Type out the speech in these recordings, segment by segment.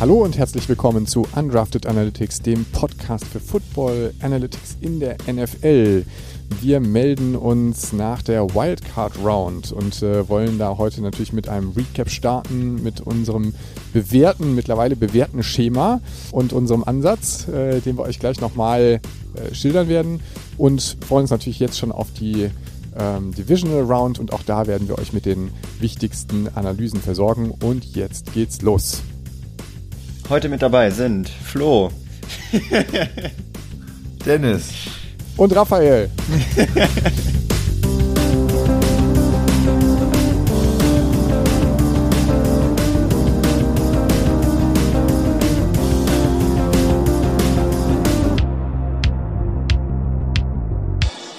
Hallo und herzlich willkommen zu Undrafted Analytics, dem Podcast für Football Analytics in der NFL. Wir melden uns nach der Wildcard Round und äh, wollen da heute natürlich mit einem Recap starten, mit unserem bewährten, mittlerweile bewährten Schema und unserem Ansatz, äh, den wir euch gleich nochmal äh, schildern werden und freuen uns natürlich jetzt schon auf die ähm, Divisional Round und auch da werden wir euch mit den wichtigsten Analysen versorgen und jetzt geht's los. Heute mit dabei sind Flo, Dennis und Raphael.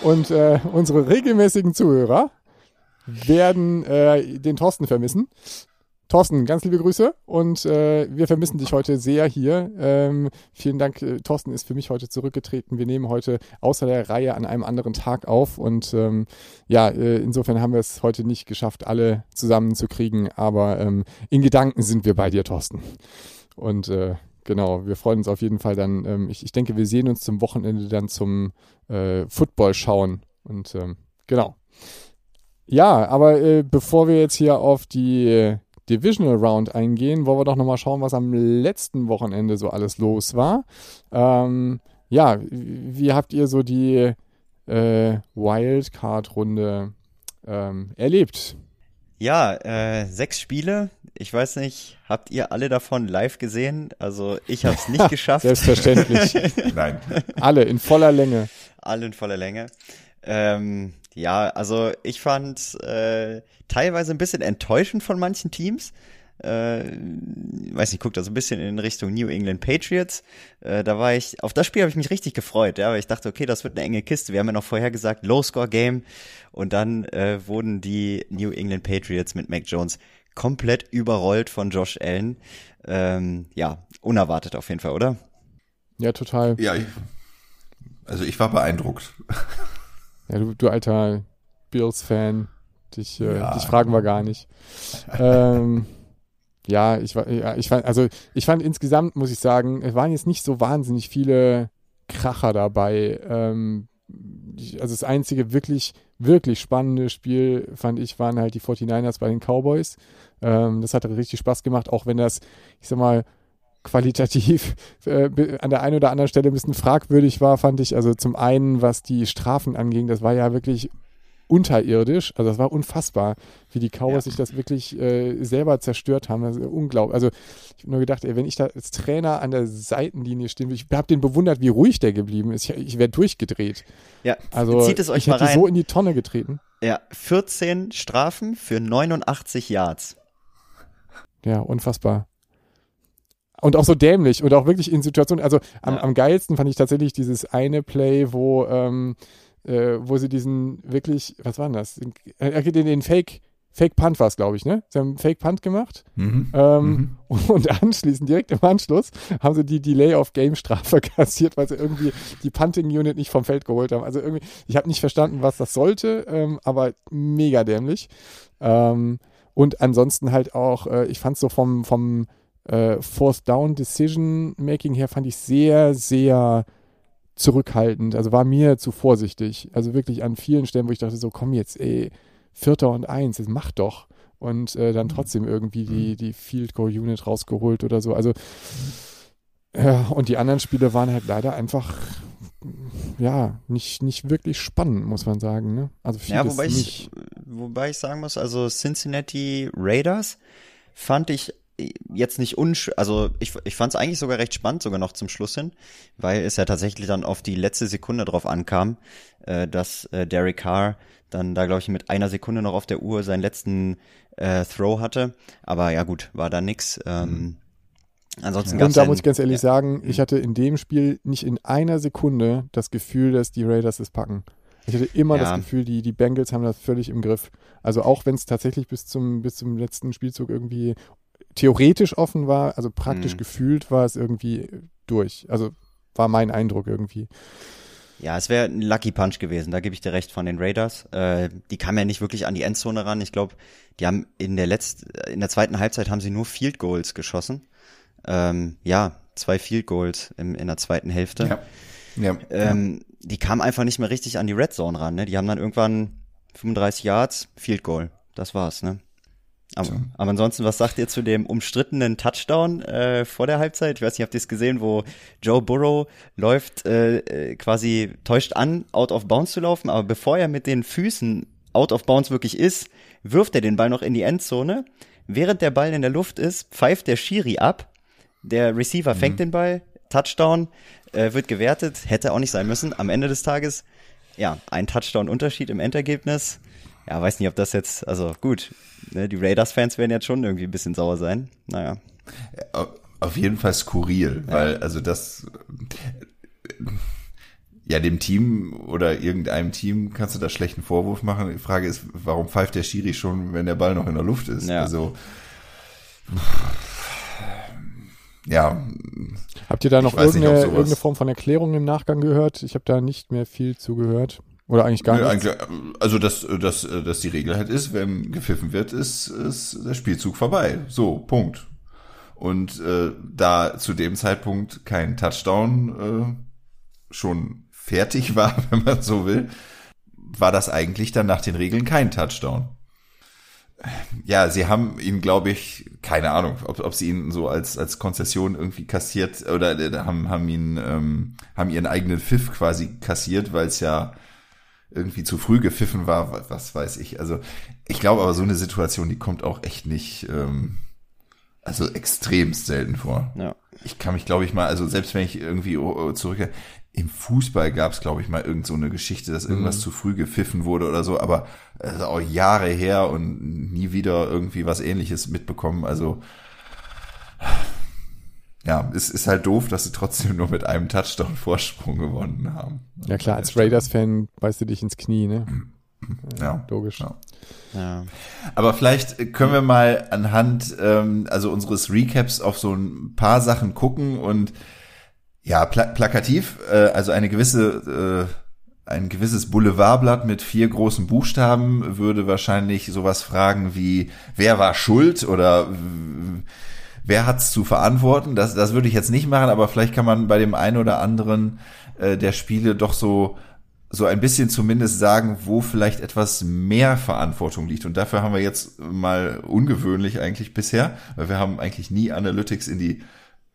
Und äh, unsere regelmäßigen Zuhörer werden äh, den Thorsten vermissen. Thorsten, ganz liebe Grüße und äh, wir vermissen dich heute sehr hier. Ähm, vielen Dank, äh, Thorsten ist für mich heute zurückgetreten. Wir nehmen heute außer der Reihe an einem anderen Tag auf und ähm, ja, äh, insofern haben wir es heute nicht geschafft, alle zusammenzukriegen, aber ähm, in Gedanken sind wir bei dir, Thorsten. Und äh, genau, wir freuen uns auf jeden Fall dann. Ähm, ich, ich denke, wir sehen uns zum Wochenende dann zum äh, Football schauen und ähm, genau. Ja, aber äh, bevor wir jetzt hier auf die Divisional Round eingehen, wollen wir doch nochmal schauen, was am letzten Wochenende so alles los war. Ähm, ja, wie habt ihr so die äh, Wildcard-Runde ähm, erlebt? Ja, äh, sechs Spiele. Ich weiß nicht, habt ihr alle davon live gesehen? Also ich habe es nicht geschafft. Selbstverständlich. Nein. Alle in voller Länge. Alle in voller Länge. Ähm, ja, also ich fand äh, teilweise ein bisschen enttäuschend von manchen Teams. Äh, weiß nicht, guckt da so ein bisschen in Richtung New England Patriots. Äh, da war ich, auf das Spiel habe ich mich richtig gefreut, ja, weil ich dachte, okay, das wird eine enge Kiste. Wir haben ja noch vorher gesagt, Low-Score-Game. Und dann äh, wurden die New England Patriots mit Mac Jones komplett überrollt von Josh Allen. Ähm, ja, unerwartet auf jeden Fall, oder? Ja, total. Ja, ich, also ich war beeindruckt. Ja, du, du alter Bills-Fan. Dich, äh, dich fragen wir gar nicht. ähm, ja, ich war, ja, ich fand, also ich fand insgesamt, muss ich sagen, es waren jetzt nicht so wahnsinnig viele Kracher dabei. Ähm, also das einzige wirklich, wirklich spannende Spiel, fand ich, waren halt die 49ers bei den Cowboys. Ähm, das hat richtig Spaß gemacht, auch wenn das, ich sag mal, qualitativ äh, an der einen oder anderen Stelle ein bisschen fragwürdig war, fand ich. Also zum einen, was die Strafen anging, das war ja wirklich unterirdisch. Also das war unfassbar, wie die Cowboys ja. sich das wirklich äh, selber zerstört haben. Das ist unglaublich. Also ich habe nur gedacht, ey, wenn ich da als Trainer an der Seitenlinie stehen will, ich habe den bewundert, wie ruhig der geblieben ist. Ich, ich wäre durchgedreht. Ja, also zieht es euch ich mal rein. so in die Tonne getreten. Ja, 14 Strafen für 89 Yards. Ja, unfassbar. Und auch so dämlich und auch wirklich in Situationen, also am, Ja. am geilsten fand ich tatsächlich dieses eine Play, wo, ähm, äh, wo sie diesen wirklich, was war denn das? Äh, den, den Fake, Fake Punt war es, glaube ich, ne? Sie haben einen Fake Punt gemacht Mhm. ähm, und anschließend, direkt im Anschluss, haben sie die Delay of Game Strafe kassiert, weil sie irgendwie die Punting Unit nicht vom Feld geholt haben. Also irgendwie, ich habe nicht verstanden, was das sollte, ähm, aber mega dämlich. Ähm, und ansonsten halt auch, äh, ich fand so vom, vom äh, Fourth Down Decision Making her fand ich sehr, sehr zurückhaltend. Also war mir zu vorsichtig. Also wirklich an vielen Stellen, wo ich dachte, so komm jetzt, ey, Vierter und Eins, das mach doch. Und äh, dann trotzdem irgendwie die, die Field Goal Unit rausgeholt oder so. Also ja, und die anderen Spiele waren halt leider einfach ja, nicht, nicht wirklich spannend, muss man sagen. Ne? Also Ja, wobei ich, nicht. wobei ich sagen muss, also Cincinnati Raiders fand ich jetzt nicht unsch, also ich, ich fand es eigentlich sogar recht spannend, sogar noch zum Schluss hin, weil es ja tatsächlich dann auf die letzte Sekunde drauf ankam, äh, dass äh, Derek Carr dann da, glaube ich, mit einer Sekunde noch auf der Uhr seinen letzten äh, Throw hatte. Aber ja gut, war da nix. Ähm, ansonsten gab's Und da muss ich ganz ehrlich ja, sagen, ich hatte in dem Spiel nicht in einer Sekunde das Gefühl, dass die Raiders es packen. Ich hatte immer Ja. das Gefühl, die, die Bengals haben das völlig im Griff. Also auch wenn es tatsächlich bis zum, bis zum letzten Spielzug irgendwie theoretisch offen war, also praktisch Mhm. gefühlt war es irgendwie durch. Also war mein Eindruck irgendwie. Ja, es wäre ein Lucky Punch gewesen, da gebe ich dir recht von den Raiders. Äh, die kamen ja nicht wirklich an die Endzone ran. Ich glaube, die haben in der letzten, in der zweiten Halbzeit haben sie nur Field Goals geschossen. Ähm, ja, zwei Field Goals im, in der zweiten Hälfte. Ja. Ja. Ähm, die kamen einfach nicht mehr richtig an die Red Zone ran. Ne? Die haben dann irgendwann 35 Yards, Field Goal. Das war's, ne? Aber, aber ansonsten, was sagt ihr zu dem umstrittenen Touchdown äh, vor der Halbzeit? Ich weiß nicht, habt ihr es gesehen, wo Joe Burrow läuft, äh, äh, quasi täuscht an, out of bounds zu laufen, aber bevor er mit den Füßen out of bounds wirklich ist, wirft er den Ball noch in die Endzone. Während der Ball in der Luft ist, pfeift der Schiri ab. Der Receiver fängt den Ball, Touchdown, äh, wird gewertet, hätte auch nicht sein müssen. Am Ende des Tages, ja, ein Touchdown-Unterschied im Endergebnis. Ja, weiß nicht, ob das jetzt, also gut, ne, die Raiders-Fans werden jetzt schon irgendwie ein bisschen sauer sein. Naja. Auf- jeden Fall skurril, weil also das ja dem Team oder irgendeinem Team kannst du da schlechten Vorwurf machen. Die Frage ist, warum pfeift der Schiri schon, wenn der Ball noch in der Luft ist? Ja. Also ja, Habt ihr da noch irgendeine, irgendeine Form von Erklärung im Nachgang gehört? Ich habe da nicht mehr viel zugehört. Oder eigentlich gar Nö, nichts. eigentlich, also dass, dass, dass die Regel halt ist, wenn gepfiffen wird, ist, ist der Spielzug vorbei. So, Punkt. Und äh, da zu dem Zeitpunkt kein Touchdown äh, schon fertig war, wenn man so will, war das eigentlich dann nach den Regeln kein Touchdown. Ja, sie haben ihn, glaube ich, keine Ahnung, ob, ob sie ihn so als als Konzession irgendwie kassiert oder äh, haben haben ihn ähm, haben ihren eigenen Pfiff quasi kassiert, weil es ja irgendwie zu früh gepfiffen war, wa- was weiß ich. Also ich glaube aber so eine Situation, die kommt auch echt nicht, ähm, also extremst selten vor. Ja. Ich kann mich, glaube ich, mal, also selbst wenn ich irgendwie oh, oh, zurück, im Fußball gab es, glaube ich, mal irgend so eine Geschichte, dass irgendwas zu früh gepfiffen wurde oder so, aber äh, auch Jahre her und nie wieder irgendwie was ähnliches mitbekommen. Also ja, es ist halt doof, dass sie trotzdem nur mit einem Touchdown Vorsprung gewonnen haben. Ja klar, als Raiders-Fan beißt du dich ins Knie, ne? Ja, Logisch. Ja. Ja. Aber vielleicht können wir mal anhand ähm, also unseres Recaps auf so ein paar Sachen gucken und ja, pla plakativ, äh, also eine gewisse äh, ein gewisses Boulevardblatt mit vier großen Buchstaben würde wahrscheinlich sowas fragen wie wer war schuld oder wer hat's zu verantworten? Das das würde ich jetzt nicht machen, aber vielleicht kann man bei dem einen oder anderen äh, der Spiele doch so so ein bisschen zumindest sagen, wo vielleicht etwas mehr Verantwortung liegt. Und dafür haben wir jetzt mal ungewöhnlich eigentlich bisher, weil wir haben eigentlich nie Analytics in die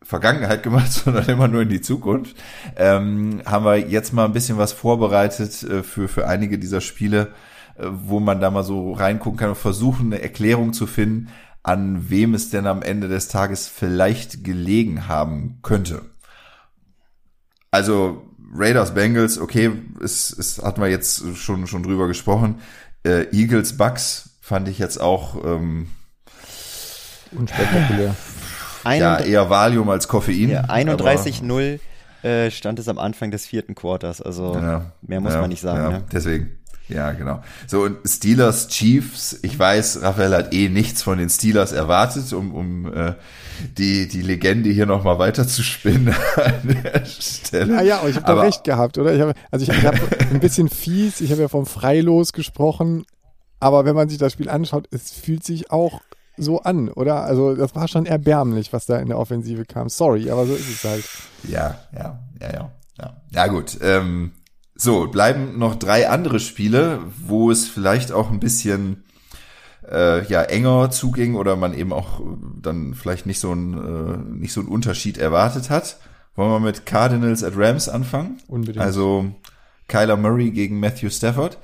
Vergangenheit gemacht, sondern immer nur in die Zukunft, ähm, haben wir jetzt mal ein bisschen was vorbereitet äh, für, für einige dieser Spiele, äh, wo man da mal so reingucken kann und versuchen, eine Erklärung zu finden, an wem es denn am Ende des Tages vielleicht gelegen haben könnte. Also Raiders, Bengals, okay, es, es hatten wir jetzt schon, schon drüber gesprochen. Äh, Eagles, Bucks fand ich jetzt auch ähm, Unspektakulär. ja, eher Valium als Koffein. ja, aber- 31-0 äh, stand es am Anfang des vierten Quarters. Also Ja, mehr muss ja, man nicht sagen. Ja, Ne? deswegen. Ja, genau. So, und Steelers, Chiefs, ich weiß, Raphael hat eh nichts von den Steelers erwartet, um, um äh, die, die Legende hier nochmal weiter zu spinnen an der Stelle. Ah ja, aber ich habe da recht gehabt, oder? Ich hab, also ich, ich habe ein bisschen fies, ich habe ja vom Freilos gesprochen, aber wenn man sich das Spiel anschaut, es fühlt sich auch so an, oder? Also das war schon erbärmlich, was da in der Offensive kam. Sorry, aber so ist es halt. Ja, ja, ja, ja. Ja, ja gut. Ähm, so, bleiben noch drei andere Spiele, wo es vielleicht auch ein bisschen äh, ja, enger zuging oder man eben auch äh, dann vielleicht nicht so ein äh, nicht so einen Unterschied erwartet hat. Wollen wir mit Cardinals at Rams anfangen? Unbedingt. Also Kyler Murray gegen Matthew Stafford.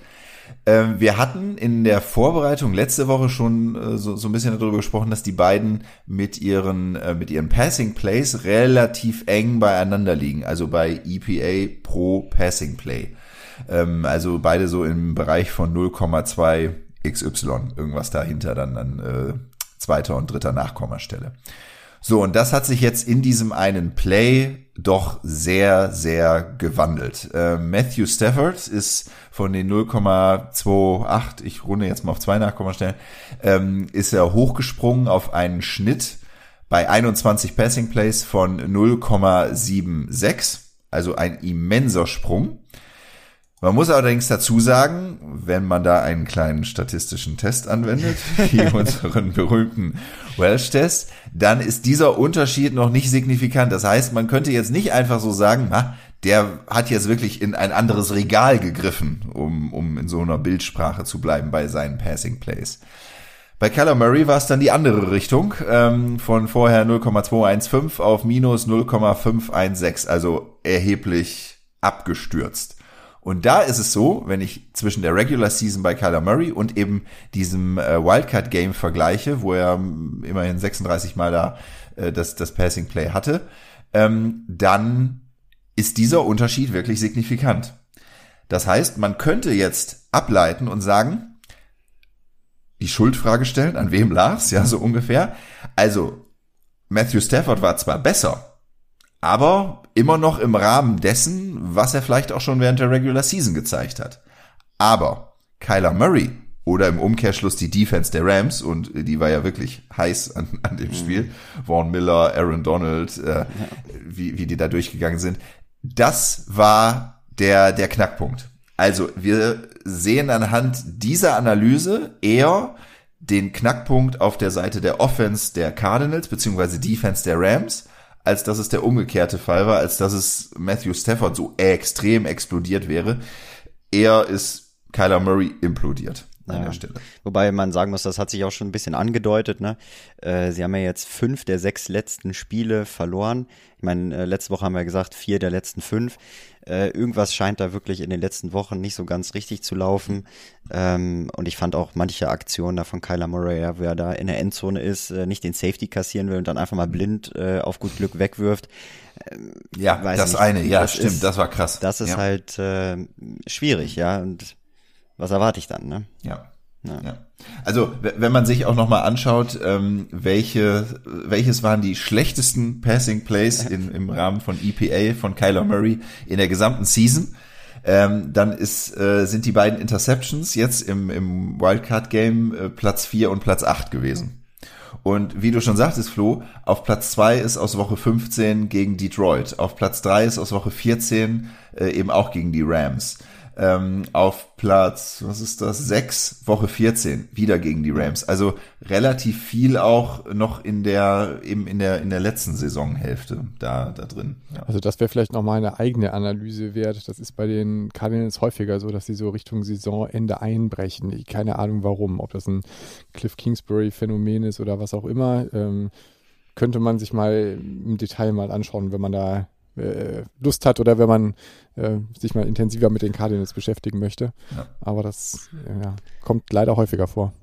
Ähm, wir hatten in der Vorbereitung letzte Woche schon äh, so, so ein bisschen darüber gesprochen, dass die beiden mit ihren, äh, mit ihren Passing Plays relativ eng beieinander liegen, also bei EPA pro Passing Play. Ähm, also beide so im Bereich von 0,2 XY, irgendwas dahinter dann an äh, zweiter und dritter Nachkommastelle. So, und das hat sich jetzt in diesem einen Play doch sehr, sehr gewandelt. Äh, Matthew Stafford ist von den 0,28, ich runde jetzt mal auf zwei Nachkommastellen, ähm, ist er hochgesprungen auf einen Schnitt bei 21 Passing Plays von 0,76, also ein immenser Sprung. Man muss allerdings dazu sagen, wenn man da einen kleinen statistischen Test anwendet, wie unseren berühmten Welsh-Test, dann ist dieser Unterschied noch nicht signifikant. Das heißt, man könnte jetzt nicht einfach so sagen, na, der hat jetzt wirklich in ein anderes Regal gegriffen, um, um in so einer Bildsprache zu bleiben bei seinen Passing Plays. Bei Kyler Murray war es dann die andere Richtung, ähm, von vorher 0,215 auf minus 0,516, also erheblich abgestürzt. Und da ist es so, wenn ich zwischen der Regular Season bei Kyler Murray und eben diesem äh, Wildcard Game vergleiche, wo er ähm, immerhin 36 Mal da äh, das, das Passing Play hatte, ähm, dann ist dieser Unterschied wirklich signifikant. Das heißt, man könnte jetzt ableiten und sagen, die Schuldfrage stellen, an wem lag's, ja, so ungefähr. Also, Matthew Stafford war zwar besser, aber immer noch im Rahmen dessen, was er vielleicht auch schon während der Regular Season gezeigt hat. Aber Kyler Murray oder im Umkehrschluss die Defense der Rams und die war ja wirklich heiß an, an dem Spiel. Mhm. Vaughn Miller, Aaron Donald, äh, ja. wie, wie die da durchgegangen sind. Das war der, der Knackpunkt. Also wir sehen anhand dieser Analyse eher den Knackpunkt auf der Seite der Offense der Cardinals beziehungsweise Defense der Rams als dass es der umgekehrte Fall war, als dass es Matthew Stafford so extrem explodiert wäre. Er ist Kyler Murray implodiert an ja. der Stelle. Wobei man sagen muss, das hat sich auch schon ein bisschen angedeutet. Ne? Äh, sie haben ja jetzt fünf der sechs letzten Spiele verloren. Ich meine, äh, letzte Woche haben wir gesagt, vier der letzten fünf. Äh, irgendwas scheint da wirklich in den letzten Wochen nicht so ganz richtig zu laufen. Ähm, und ich fand auch manche Aktionen da von Kyler Murray, ja, wer da in der Endzone ist, äh, nicht den Safety kassieren will und dann einfach mal blind äh, auf gut Glück wegwirft. Ähm, ja, das nicht. eine, ja, das stimmt, ist, das war krass. Das ist ja. halt äh, schwierig, ja. Und was erwarte ich dann, ne? Ja. Ja. ja. Also wenn man sich auch nochmal anschaut, ähm, welche, welches waren die schlechtesten Passing Plays in, im Rahmen von EPA von Kyler Murray in der gesamten Season, ähm, dann ist, äh, sind die beiden Interceptions jetzt im, im Wildcard-Game äh, Platz 4 und Platz 8 gewesen. Und wie du schon sagtest, Flo, auf Platz 2 ist aus Woche 15 gegen Detroit. Auf Platz 3 ist aus Woche 14 äh, eben auch gegen die Rams ähm, auf Platz, was ist das, sechs, Woche 14, wieder gegen die Rams. Also relativ viel auch noch in der, eben in der, in der letzten Saisonhälfte da, da drin. Ja. Also das wäre vielleicht nochmal eine eigene Analyse wert. Das ist bei den Cardinals häufiger so, dass sie so Richtung Saisonende einbrechen. Keine Ahnung warum, ob das ein Cliff Kingsbury Phänomen ist oder was auch immer. Ähm, könnte man sich mal im Detail mal anschauen, wenn man da äh, Lust hat oder wenn man äh, sich mal intensiver mit den Cardinals beschäftigen möchte. Ja. Aber das ja, kommt leider häufiger vor.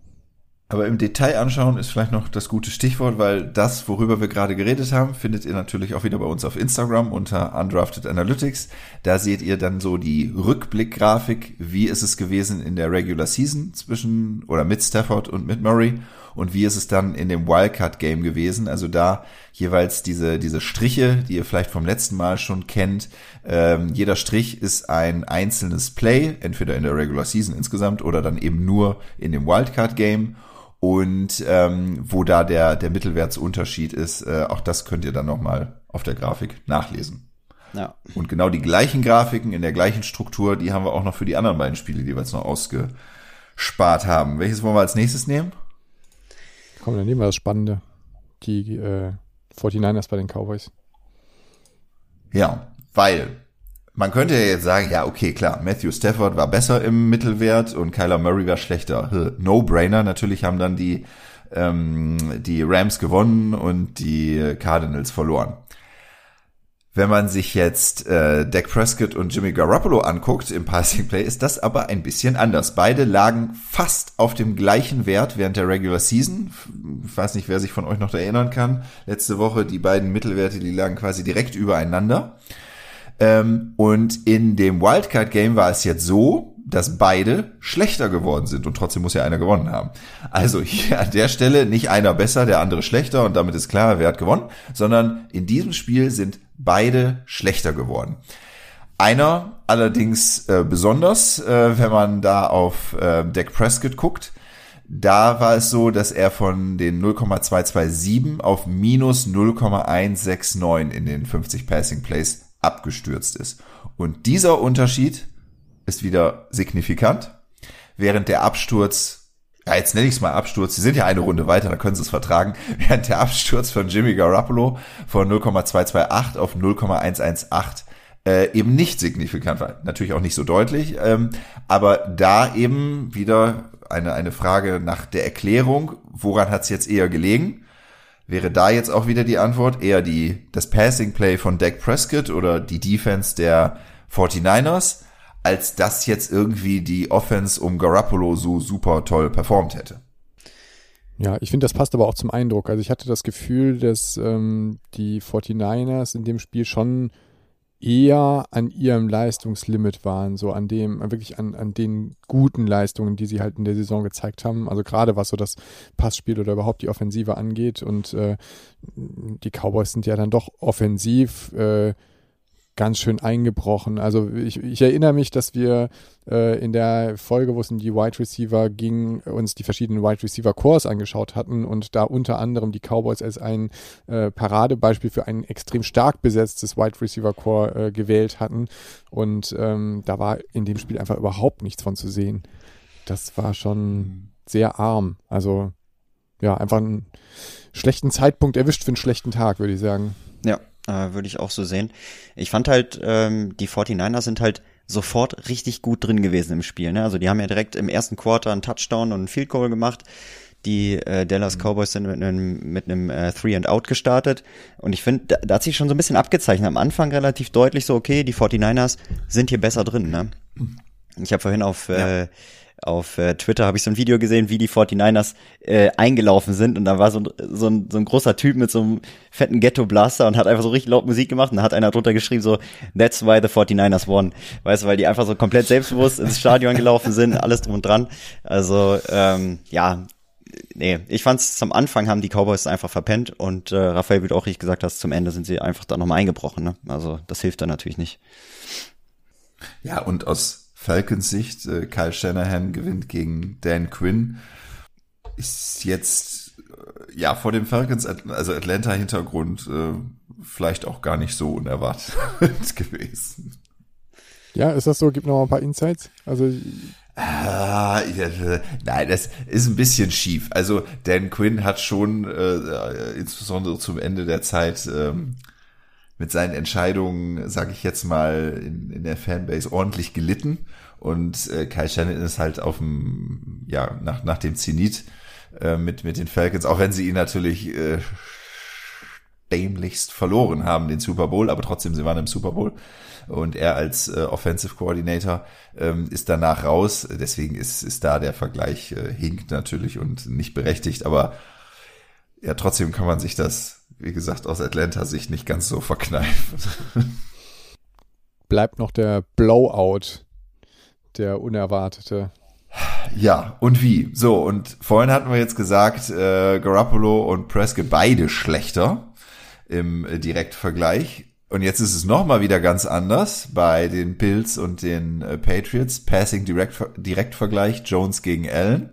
Aber im Detail anschauen ist vielleicht noch das gute Stichwort, weil das, worüber wir gerade geredet haben, findet ihr natürlich auch wieder bei uns auf Instagram unter Undrafted Analytics. Da seht ihr dann so die Rückblickgrafik, wie ist es gewesen in der Regular Season zwischen oder mit Stafford und mit Murray und wie ist es dann in dem Wildcard-Game gewesen. Also da jeweils diese, diese Striche, die ihr vielleicht vom letzten Mal schon kennt. Ähm, jeder Strich ist ein einzelnes Play, entweder in der Regular Season insgesamt oder dann eben nur in dem Wildcard-Game. Und ähm, wo da der, der Mittelwertsunterschied ist, äh, auch das könnt ihr dann nochmal auf der Grafik nachlesen. Ja. Und genau die gleichen Grafiken in der gleichen Struktur, die haben wir auch noch für die anderen beiden Spiele, die wir jetzt noch ausgespart haben. Welches wollen wir als nächstes nehmen? Komm, dann nehmen wir das Spannende. Die äh, 49ers bei den Cowboys. Ja, weil man könnte ja jetzt sagen, ja, okay, klar, Matthew Stafford war besser im Mittelwert und Kyler Murray war schlechter. No-brainer. Natürlich haben dann die, ähm, die Rams gewonnen und die Cardinals verloren. Wenn man sich jetzt äh, Dak Prescott und Jimmy Garoppolo anguckt im Passing Play, ist das aber ein bisschen anders. Beide lagen fast auf dem gleichen Wert während der Regular Season. Ich weiß nicht, wer sich von euch noch erinnern kann. Letzte Woche die beiden Mittelwerte, die lagen quasi direkt übereinander. Ähm, und in dem Wildcard Game war es jetzt so, dass beide schlechter geworden sind und trotzdem muss ja einer gewonnen haben. Also hier an der Stelle nicht einer besser, der andere schlechter und damit ist klar, wer hat gewonnen, sondern in diesem Spiel sind beide schlechter geworden. Einer allerdings äh, besonders, äh, wenn man da auf äh, Dak Prescott guckt, da war es so, dass er von den 0,227 auf minus 0,169 in den 50 Passing Plays abgestürzt ist. Und dieser Unterschied ist wieder signifikant, während der Absturz, ja, jetzt nenne ich es mal Absturz, sie sind ja eine Runde weiter, da können sie es vertragen, während der Absturz von Jimmy Garoppolo von 0,228 auf 0,118 äh, eben nicht signifikant war. Natürlich auch nicht so deutlich, ähm, aber da eben wieder eine, eine Frage nach der Erklärung, woran hat es jetzt eher gelegen? Wäre da jetzt auch wieder die Antwort? Eher die, das Passing Play von Dak Prescott oder die Defense der 49ers, als dass jetzt irgendwie die Offense um Garoppolo so super toll performt hätte? Ja, ich finde, das passt aber auch zum Eindruck. Also ich hatte das Gefühl, dass ähm, die 49ers in dem Spiel schon eher an ihrem Leistungslimit waren, so an dem, wirklich an, an den guten Leistungen, die sie halt in der Saison gezeigt haben. Also gerade was so das Passspiel oder überhaupt die Offensive angeht. Und äh, die Cowboys sind ja dann doch offensiv äh, ganz schön eingebrochen. Also ich, ich erinnere mich, dass wir äh, in der Folge, wo es um die Wide Receiver ging, uns die verschiedenen Wide Receiver Cores angeschaut hatten und da unter anderem die Cowboys als ein äh, Paradebeispiel für ein extrem stark besetztes Wide Receiver Core äh, gewählt hatten. Und ähm, da war in dem Spiel einfach überhaupt nichts von zu sehen. Das war schon sehr arm. Also ja, einfach einen schlechten Zeitpunkt erwischt für einen schlechten Tag, würde ich sagen. Ja, äh, würde ich auch so sehen. Ich fand halt, ähm, die 49ers sind halt sofort richtig gut drin gewesen im Spiel. Ne? Also die haben ja direkt im ersten Quarter einen Touchdown und einen Field Goal gemacht. Die äh, Dallas mhm. Cowboys sind mit einem mit einem äh, Three and Out gestartet und ich finde, da, da hat sich schon so ein bisschen abgezeichnet. Am Anfang relativ deutlich so, okay, die 49ers sind hier besser drin. Ne? Mhm. Ich habe vorhin auf ja. äh, auf äh, Twitter habe ich so ein Video gesehen, wie die 49ers äh, eingelaufen sind und da war so, so, ein, so ein großer Typ mit so einem fetten Ghetto-Blaster und hat einfach so richtig laut Musik gemacht und da hat einer drunter geschrieben so, that's why the 49ers won. Weißt du, weil die einfach so komplett selbstbewusst ins Stadion gelaufen sind, alles drum und dran. Also, ähm, ja, nee, ich fand's zum Anfang haben die Cowboys einfach verpennt und äh, Raphael, wie du auch richtig gesagt hast, zum Ende sind sie einfach da nochmal eingebrochen. Ne? Also das hilft dann natürlich nicht. Ja, und aus Falcons Sicht, äh, Kyle Shanahan gewinnt gegen Dan Quinn, ist jetzt äh, ja vor dem Falcons, also Atlanta Hintergrund, äh, vielleicht auch gar nicht so unerwartet gewesen. Ja, ist das so? Gib noch mal ein paar Insights. Also Ah, ja, nein, das ist ein bisschen schief. Also Dan Quinn hat schon äh, insbesondere zum Ende der Zeit ähm, mit seinen Entscheidungen, sage ich jetzt mal, in, in der Fanbase ordentlich gelitten. Und äh, Kai Shannon ist halt auf dem, ja, nach, nach dem Zenit äh, mit, mit den Falcons, auch wenn sie ihn natürlich äh, dämlichst verloren haben, den Super Bowl, aber trotzdem, sie waren im Super Bowl. Und er als äh, Offensive Coordinator ähm, ist danach raus. Deswegen ist, ist da der Vergleich äh, hinkt natürlich und nicht berechtigt. Aber ja, trotzdem kann man sich das wie gesagt, aus Atlanta-Sicht nicht ganz so verkneifen. Bleibt noch der Blowout, der unerwartete. Ja, und wie? So, und vorhin hatten wir jetzt gesagt, äh, Garoppolo und Prescott beide schlechter im äh, Direktvergleich. Und jetzt ist es nochmal wieder ganz anders bei den Bills und den äh, Patriots. Passing Direktvergleich Jones gegen Allen.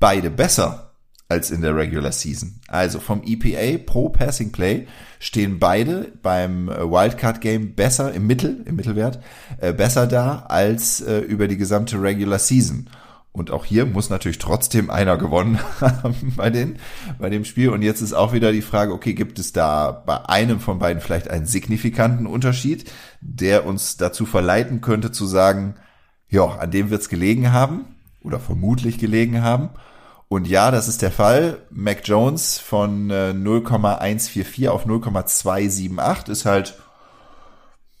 Beide besser als in der Regular Season. Also vom EPA pro Passing Play stehen beide beim äh, Wildcard Game besser im Mittel, im Mittelwert, äh, besser da als äh, über die gesamte Regular Season. Und auch hier muss natürlich trotzdem einer gewonnen haben bei, den, bei dem Spiel. Und jetzt ist auch wieder die Frage, okay, gibt es da bei einem von beiden vielleicht einen signifikanten Unterschied, der uns dazu verleiten könnte zu sagen, ja, an dem wird es gelegen haben oder vermutlich gelegen haben. Und ja, das ist der Fall. Mac Jones von äh, 0,144 auf 0,278 ist halt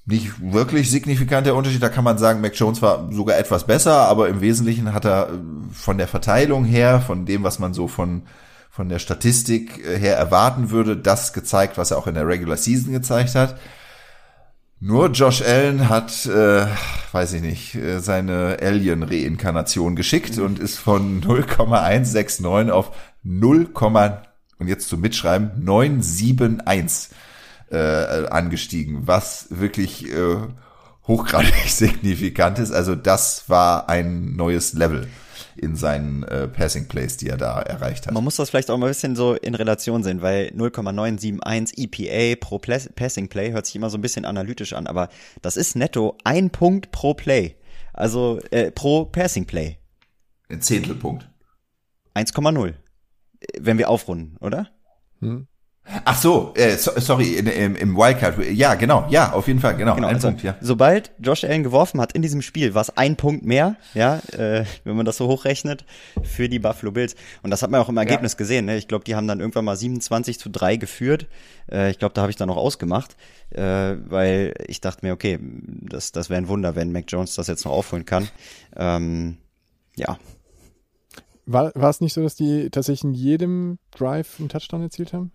nicht wirklich signifikant der Unterschied. Da kann man sagen, Mac Jones war sogar etwas besser, aber im Wesentlichen hat er äh, von der Verteilung her, von dem, was man so von, von der Statistik äh, her erwarten würde, das gezeigt, was er auch in der Regular Season gezeigt hat. Nur Josh Allen hat, äh, weiß ich nicht, äh, seine Alien-Reinkarnation geschickt und ist von 0,169 auf 0, und jetzt zum Mitschreiben 971 äh, angestiegen, was wirklich äh, hochgradig signifikant ist. Also das war ein neues Level in seinen äh, Passing Plays, die er da erreicht hat. Man muss das vielleicht auch mal ein bisschen so in Relation sehen, weil 0,971 EPA pro Passing Play hört sich immer so ein bisschen analytisch an, aber das ist netto ein Punkt pro Play. Also äh, pro Passing Play. Ein Zehntelpunkt. 1,0. Wenn wir aufrunden, oder? Hm. Ach so, äh, so, sorry, in, im, im Wildcard. Ja, genau, ja, auf jeden Fall, genau, Genau, ein also, Punkt, ja. Sobald Josh Allen geworfen hat in diesem Spiel, war es ein Punkt mehr, ja, äh, wenn man das so hochrechnet, für die Buffalo Bills. Und das hat man auch im Ergebnis gesehen. Ne? Ich glaube, die haben dann irgendwann mal 27 zu 3 geführt. Äh, ich glaube, da habe ich dann noch ausgemacht, äh, weil ich dachte mir, okay, das, das wäre ein Wunder, wenn Mac Jones das jetzt noch aufholen kann. Ähm, ja, War, war es nicht so, dass die tatsächlich in jedem Drive einen Touchdown erzielt haben?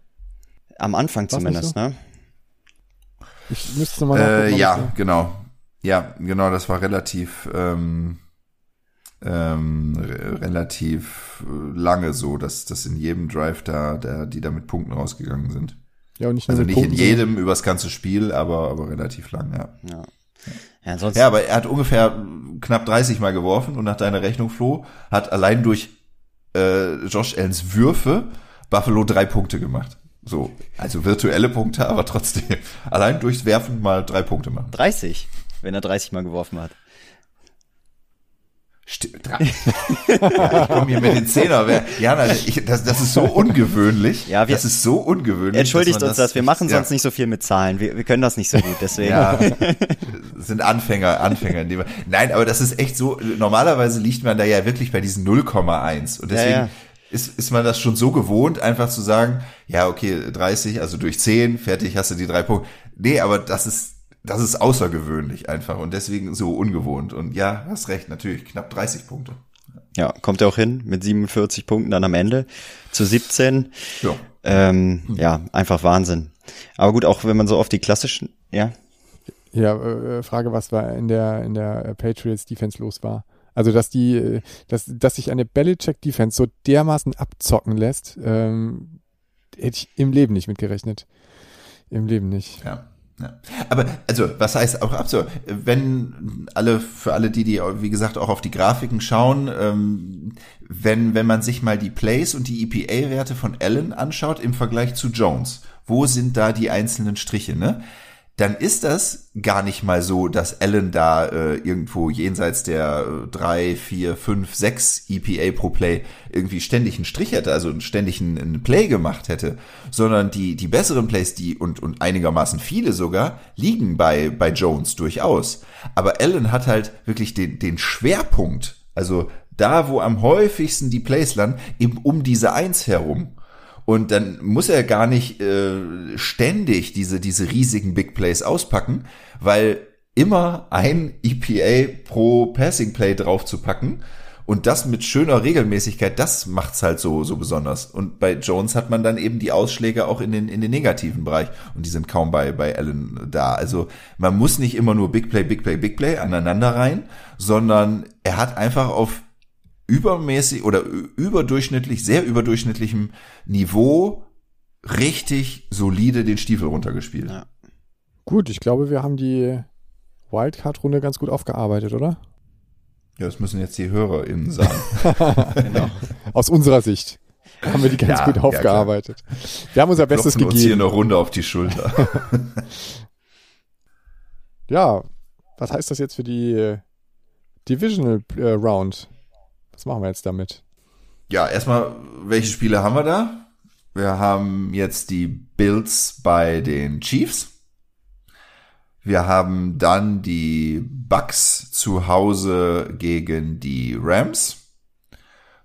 Am Anfang War's zumindest, so? ne? Ich müsste nachgucken. Äh, ja, ich- genau. Ja, genau, das war relativ, ähm, ähm, re- relativ lange so, dass, dass in jedem Drive da, der, die da mit Punkten rausgegangen sind. Ja, und nicht Also nicht Punkten, in jedem übers ganze Spiel, aber, aber relativ lang, ja. Ja. Ja, ansonsten, Ja, aber er hat ungefähr knapp 30 Mal geworfen und nach deiner Rechnung, Flo, hat allein durch äh, Josh Allens Würfe Buffalo drei Punkte gemacht. So, also virtuelle Punkte, aber trotzdem. Allein durchs Werfen mal drei Punkte machen. 30, wenn er 30 Mal geworfen hat. Stimmt. Ja, ich komme hier mit den Zehner. Jana, ich, das, das ist so ungewöhnlich. Ja, wir- das ist so ungewöhnlich. Entschuldigt dass uns das, wir machen ja. sonst nicht so viel mit Zahlen. Wir, wir können das nicht so gut, deswegen. Ja, sind Anfänger, Anfänger. In dem, nein, aber das ist echt so, normalerweise liegt man da ja wirklich bei diesen 0,1 und deswegen ja. Ist, ist man das schon so gewohnt, einfach zu sagen, ja, okay, 30, also durch 10, fertig, hast du die drei Punkte. Nee, aber das ist, das ist außergewöhnlich einfach und deswegen so ungewohnt. Und ja, hast recht, natürlich, knapp 30 Punkte. Ja, kommt er auch hin mit 47 Punkten dann am Ende zu 17. Ja. Ähm, ja, einfach Wahnsinn. Aber gut, auch wenn man so auf die klassischen, ja, Ja, äh, Frage, was war in der, in der Patriots Defense los war. Also, dass die, dass, dass sich eine Belichick Defense so dermaßen abzocken lässt, ähm, hätte ich im Leben nicht mitgerechnet. Im Leben nicht. Ja. Ja. Aber also, was heißt auch absurd? Wenn alle, für alle die, die wie gesagt auch auf die Grafiken schauen, ähm, wenn, wenn man sich mal die Plays und die EPA-Werte von Allen anschaut im Vergleich zu Jones, wo sind da die einzelnen Striche, ne? Dann ist das gar nicht mal so, dass Allen da äh, irgendwo jenseits der äh, drei, vier, fünf, sechs EPA pro Play irgendwie ständig einen Strich hätte, also ständig einen, einen Play gemacht hätte, sondern die, die besseren Plays, die und, und einigermaßen viele sogar, liegen bei, bei Jones durchaus. Aber Allen hat halt wirklich den, den Schwerpunkt, also da, wo am häufigsten die Plays landen, eben um diese Eins herum. Und dann muss er gar nicht äh, ständig diese, diese riesigen Big Plays auspacken, weil immer ein EPA pro Passing Play drauf zu packen und das mit schöner Regelmäßigkeit, das macht's halt so, so besonders. Und bei Jones hat man dann eben die Ausschläge auch in den, in den negativen Bereich und die sind kaum bei, bei Allen da. Also man muss nicht immer nur Big Play, Big Play, Big Play aneinander rein, sondern er hat einfach auf übermäßig oder überdurchschnittlich, sehr überdurchschnittlichem Niveau richtig solide den Stiefel runtergespielt. Ja. Gut, ich glaube, wir haben die Wildcard-Runde ganz gut aufgearbeitet, oder? Ja, das müssen jetzt die HörerInnen sagen. genau. Aus unserer Sicht haben wir die ganz Ja, gut ja, aufgearbeitet. wir haben unser Bestes Klopfen uns hier gegeben. eine Runde auf die Schulter. Ja, was heißt das jetzt für die Divisional äh, Round? Was machen wir jetzt damit? Ja, erstmal, welche Spiele haben wir da? Wir haben jetzt die Bills bei den Chiefs. Wir haben dann die Bucks zu Hause gegen die Rams.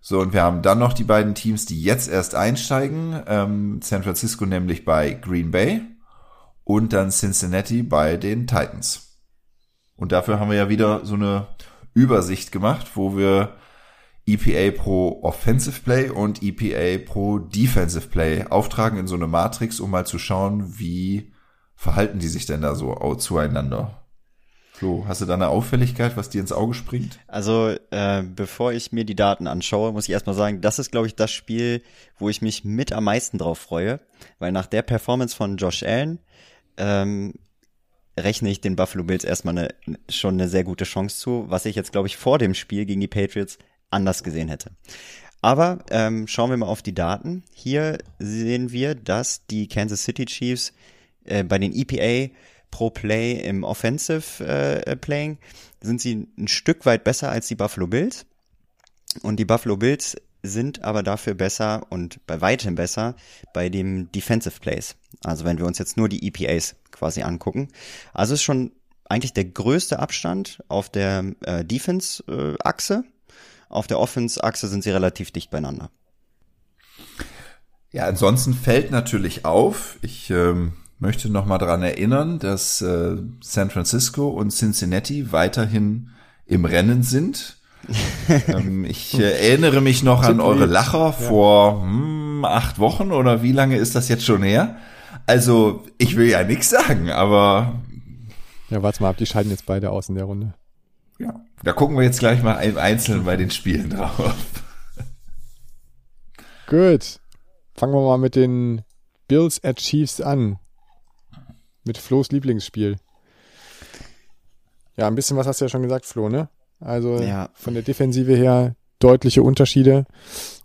So, und wir haben dann noch die beiden Teams, die jetzt erst einsteigen. Ähm, San Francisco nämlich bei Green Bay und dann Cincinnati bei den Titans. Und dafür haben wir ja wieder so eine Übersicht gemacht, wo wir EPA pro Offensive Play und EPA pro Defensive Play auftragen in so eine Matrix, um mal zu schauen, wie verhalten die sich denn da so zueinander. Flo, hast du da eine Auffälligkeit, was dir ins Auge springt? Also, äh, bevor ich mir die Daten anschaue, muss ich erstmal sagen, das ist, glaube ich, das Spiel, wo ich mich mit am meisten drauf freue, weil nach der Performance von Josh Allen ähm, rechne ich den Buffalo Bills erstmal eine, schon eine sehr gute Chance zu, was ich jetzt, glaube ich, vor dem Spiel gegen die Patriots anders gesehen hätte. Aber ähm, schauen wir mal auf die Daten. Hier sehen wir, dass die Kansas City Chiefs äh, bei den EPA pro Play im Offensive äh, Playing sind sie ein Stück weit besser als die Buffalo Bills. Und die Buffalo Bills sind aber dafür besser und bei weitem besser bei dem Defensive Plays. Also wenn wir uns jetzt nur die EPAs quasi angucken. Also ist schon eigentlich der größte Abstand auf der äh, Defense-Achse. Auf der Offense-Achse sind sie relativ dicht beieinander. Ja, ansonsten fällt natürlich auf, ich ähm, möchte noch mal daran erinnern, dass äh, San Francisco und Cincinnati weiterhin im Rennen sind. ähm, ich äh, erinnere mich noch an eure Lacher vor hm, acht Wochen oder wie lange ist das jetzt schon her? Also ich will ja nichts sagen, aber ja, warte mal ab, die scheiden jetzt beide aus in der Runde. Ja, da gucken wir jetzt gleich mal im Einzelnen bei den Spielen drauf. Gut. Fangen wir mal mit den Bills at Chiefs an. Mit Flo's Lieblingsspiel. Ja, ein bisschen was hast du ja schon gesagt, Flo, ne? Also ja. von der Defensive her deutliche Unterschiede.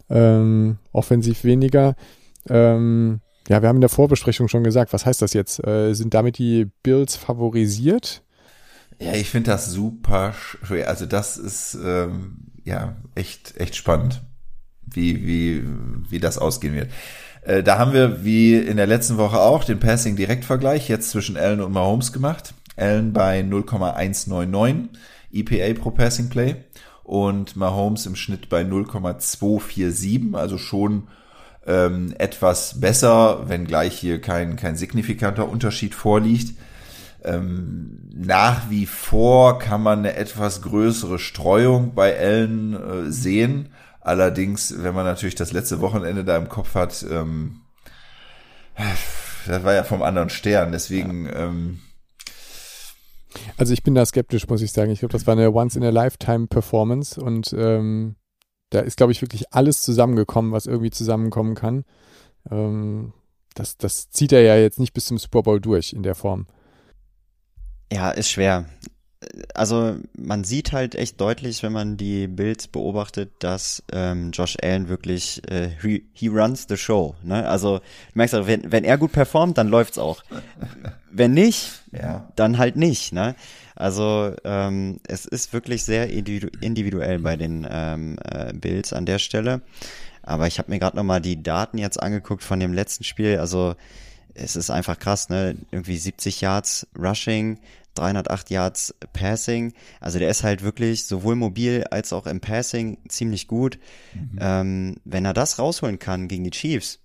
Ähm, offensiv weniger. Ähm, ja, wir haben in der Vorbesprechung schon gesagt, was heißt das jetzt? Äh, sind damit die Bills favorisiert? Ja, ich finde das super schwer. Also das ist ähm, ja echt echt spannend, wie wie wie das ausgehen wird. Äh, da haben wir wie in der letzten Woche auch den Passing Direktvergleich jetzt zwischen Allen und Mahomes gemacht. Allen bei 0,199 EPA pro Passing Play und Mahomes im Schnitt bei 0,247, also schon ähm, etwas besser, wenngleich hier kein, kein signifikanter Unterschied vorliegt. Ähm, nach wie vor kann man eine etwas größere Streuung bei Allen äh, sehen. Allerdings, wenn man natürlich das letzte Wochenende da im Kopf hat, ähm, das war ja vom anderen Stern. Deswegen. Ja. Ähm, also ich bin da skeptisch, muss ich sagen. Ich glaube, das war eine Once-in-a-Lifetime-Performance und ähm, da ist, glaube ich, wirklich alles zusammengekommen, was irgendwie zusammenkommen kann. Ähm, das, das zieht er ja jetzt nicht bis zum Super Bowl durch in der Form. Ja, ist schwer. Also man sieht halt echt deutlich, wenn man die Bills beobachtet, dass ähm, Josh Allen wirklich äh, he, he runs the show. Ne? Also du merkst auch, wenn, wenn er gut performt, dann läuft's auch. wenn nicht, ja. dann halt nicht. Ne? Also ähm, es ist wirklich sehr individuell bei den ähm, äh, Bills an der Stelle. Aber ich habe mir gerade nochmal die Daten jetzt angeguckt von dem letzten Spiel. Also es ist einfach krass, ne? Irgendwie 70 Yards Rushing, 308 Yards Passing. Also der ist halt wirklich sowohl mobil als auch im Passing ziemlich gut. Mhm. Ähm, wenn er das rausholen kann gegen die Chiefs,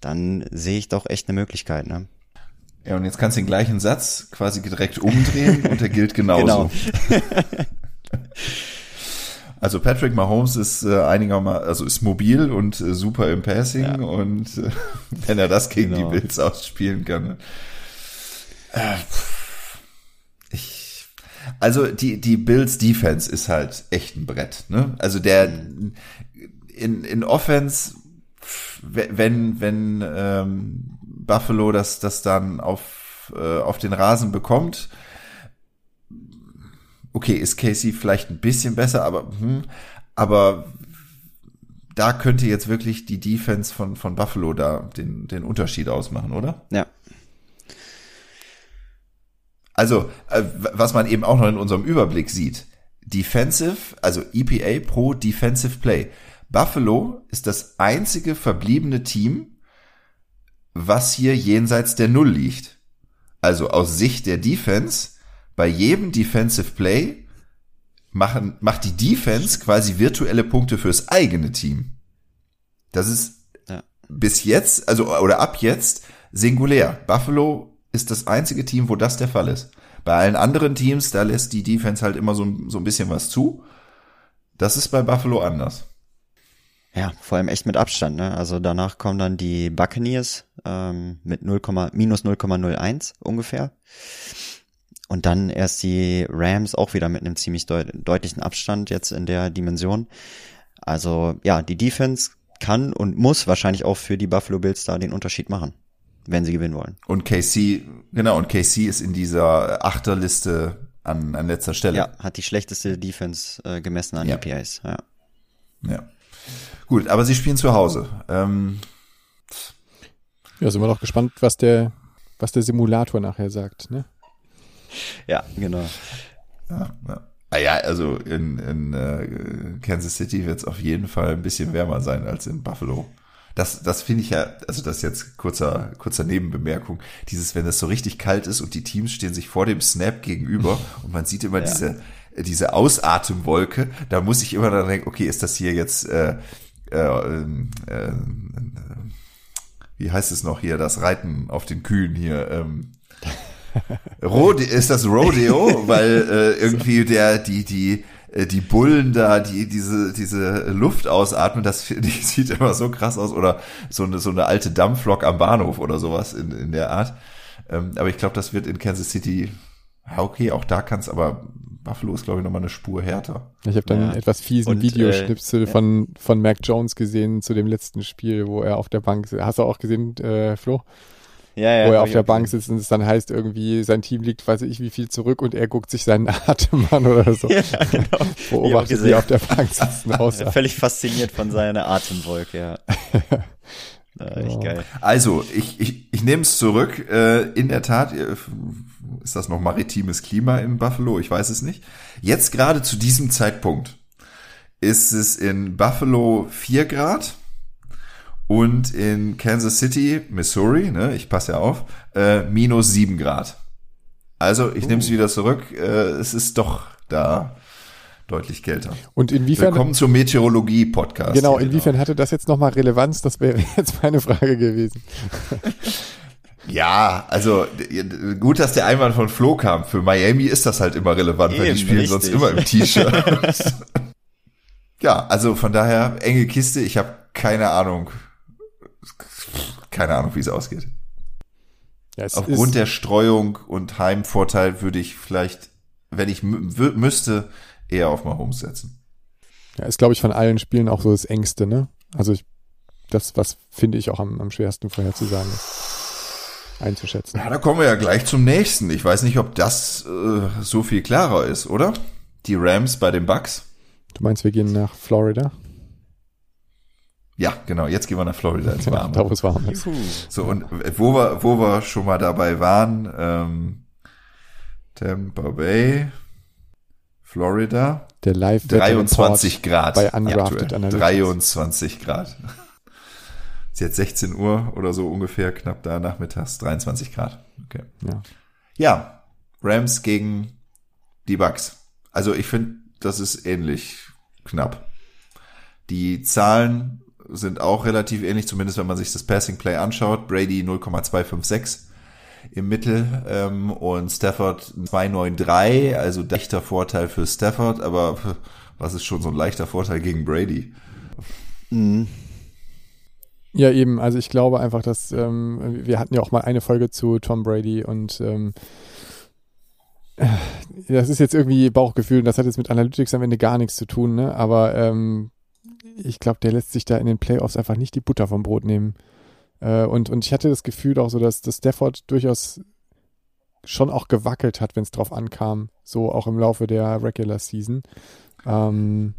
dann sehe ich doch echt eine Möglichkeit, ne? Ja, und jetzt kannst du den gleichen Satz quasi direkt umdrehen und der gilt genauso. Genau. also Patrick Mahomes ist äh, einigermaßen, also ist mobil und äh, super im Passing ja. und äh, wenn er das gegen genau. die Bills ausspielen kann. Äh, ich, also die, die Bills Defense ist halt echt ein Brett, ne? Also der in, in Offense, wenn, wenn ähm, Buffalo das, das dann auf, äh, auf den Rasen bekommt. Okay, ist Casey vielleicht ein bisschen besser, aber, hm, aber da könnte jetzt wirklich die Defense von, von Buffalo da den, den Unterschied ausmachen, oder? Ja. Also, äh, was man eben auch noch in unserem Überblick sieht. Defensive, also EPA pro Defensive Play. Buffalo ist das einzige verbliebene Team, was hier jenseits der Null liegt. Also aus Sicht der Defense, bei jedem Defensive Play machen, macht die Defense quasi virtuelle Punkte fürs eigene Team. Das ist ja. bis jetzt, also oder ab jetzt singulär. Buffalo ist das einzige Team, wo das der Fall ist. Bei allen anderen Teams, da lässt die Defense halt immer so, so ein bisschen was zu. Das ist bei Buffalo anders. Ja, vor allem echt mit Abstand. Ne? Also danach kommen dann die Buccaneers ähm, mit 0, minus 0,01 ungefähr. Und dann erst die Rams auch wieder mit einem ziemlich deut deutlichen Abstand jetzt in der Dimension. Also ja, die Defense kann und muss wahrscheinlich auch für die Buffalo Bills da den Unterschied machen, wenn sie gewinnen wollen. Und KC, genau, und KC ist in dieser Achterliste an, an letzter Stelle. Ja, hat die schlechteste Defense äh, gemessen an ja. EPAs. Ja. ja. Gut, aber sie spielen zu Hause. Ähm, ja, sind wir doch gespannt, was der, was der Simulator nachher sagt, ne? ja, genau. Ja, ja. Ah ja, also in, in äh, Kansas City wird es auf jeden Fall ein bisschen wärmer sein als in Buffalo. Das, das finde ich ja, also das jetzt kurzer, kurzer Nebenbemerkung. Dieses, wenn es so richtig kalt ist und die Teams stehen sich vor dem Snap gegenüber und man sieht immer ja. diese, diese Ausatemwolke, da muss ich immer dann denken, okay, ist das hier jetzt, äh, äh, äh, wie heißt es noch hier, das Reiten auf den Kühen hier, ähm, Rode ist das Rodeo, weil äh, irgendwie der die die äh, die Bullen da, die diese diese Luft ausatmen, das die sieht immer so krass aus oder so eine so eine alte Dampflok am Bahnhof oder sowas in in der Art. Ähm, aber ich glaube, das wird in Kansas City okay, auch da kann es aber Buffalo ist, glaube ich, nochmal eine Spur härter. Ich habe dann ja. etwas fiesen Und, Videoschnipsel äh, von, von Mac Jones gesehen zu dem letzten Spiel, wo er auf der Bank Hast du auch gesehen, äh, Flo? Ja, ja, wo er auf der Bank sitzt und es dann heißt irgendwie, sein Team liegt, weiß ich wie viel zurück und er guckt sich seinen Atem an oder so. Ja, genau. Beobachtet, wie auf der Bank aus. Völlig fasziniert von seiner Atemwolke, ja. geil. Also, ich, ich, ich nehme es zurück. Äh, in der Tat, ist das noch maritimes Klima in Buffalo? Ich weiß es nicht. Jetzt gerade zu diesem Zeitpunkt ist es in Buffalo 4 Grad und in Kansas City, Missouri, ne, ich passe ja auf, äh, minus 7 Grad. Also ich uh. nehme es wieder zurück, äh, es ist doch da deutlich kälter. Und inwiefern? Willkommen zum Meteorologie-Podcast. Genau, inwiefern genau. hatte das jetzt nochmal Relevanz? Das wäre jetzt meine Frage gewesen. Ja, also gut, dass der Einwand von Flo kam. Für Miami ist das halt immer relevant, Eben, weil die spielen richtig. sonst immer im T-Shirt. ja, also von daher enge Kiste. Ich habe keine Ahnung, keine Ahnung, wie es ausgeht. Ja, es Aufgrund der Streuung und Heimvorteil würde ich vielleicht, wenn ich müsste, eher auf Mahomes setzen. Ja, ist glaube ich von allen Spielen auch so das Engste, ne? Also ich, das, was finde ich auch am, am schwersten vorherzusagen ist einzuschätzen. Ja, da kommen wir ja gleich zum nächsten. Ich weiß nicht, ob das äh, so viel klarer ist, oder? Die Rams bei den Bucks. Du meinst, wir gehen nach Florida? Ja, genau. Jetzt gehen wir nach Florida ins Warme. da, wo es warm ist. So, und wo wir, wo wir schon mal dabei waren, ähm, Tampa Bay, Florida. Der Live 23 Grad. Bei Undrafted Analytics. 23 Grad. Ist jetzt 16 Uhr oder so ungefähr, knapp da nachmittags, 23 Grad. Okay. Ja. Ja, Rams gegen die Bucks. Also ich finde, das ist ähnlich knapp. Die Zahlen sind auch relativ ähnlich, zumindest wenn man sich das Passing Play anschaut. Brady 0,256 im Mittel ähm, und Stafford 293, also leichter Vorteil für Stafford, aber was ist schon so ein leichter Vorteil gegen Brady? Mhm. Ja, eben. Also ich glaube einfach, dass ähm, wir hatten ja auch mal eine Folge zu Tom Brady und ähm, das ist jetzt irgendwie Bauchgefühl und das hat jetzt mit Analytics am Ende gar nichts zu tun, ne? Aber ähm, ich glaube, der lässt sich da in den Playoffs einfach nicht die Butter vom Brot nehmen. Äh, und, und ich hatte das Gefühl auch so, dass, dass Stafford durchaus schon auch gewackelt hat, wenn es drauf ankam, so auch im Laufe der Regular Season. Ähm,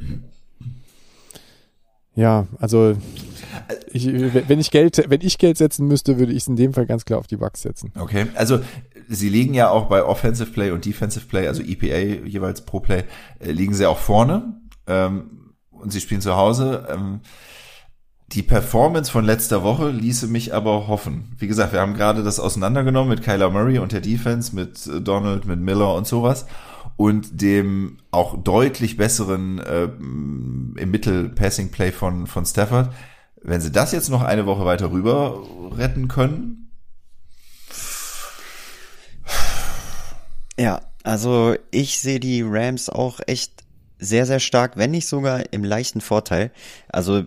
ja, also ich, wenn ich Geld, wenn ich Geld setzen müsste, würde ich es in dem Fall ganz klar auf die Bucks setzen. Okay, also sie liegen ja auch bei Offensive Play und Defensive Play, also EPA jeweils pro Play, äh, liegen sie auch vorne ähm, und sie spielen zu Hause. Ähm, die Performance von letzter Woche ließe mich aber hoffen. Wie gesagt, wir haben gerade das auseinandergenommen mit Kyler Murray und der Defense, mit äh, Donald, mit Miller und sowas und dem auch deutlich besseren äh, im Mittel Passing Play von von Stafford. Wenn sie das jetzt noch eine Woche weiter rüber retten können. Ja, also ich sehe die Rams auch echt sehr, sehr stark, wenn nicht sogar im leichten Vorteil. Also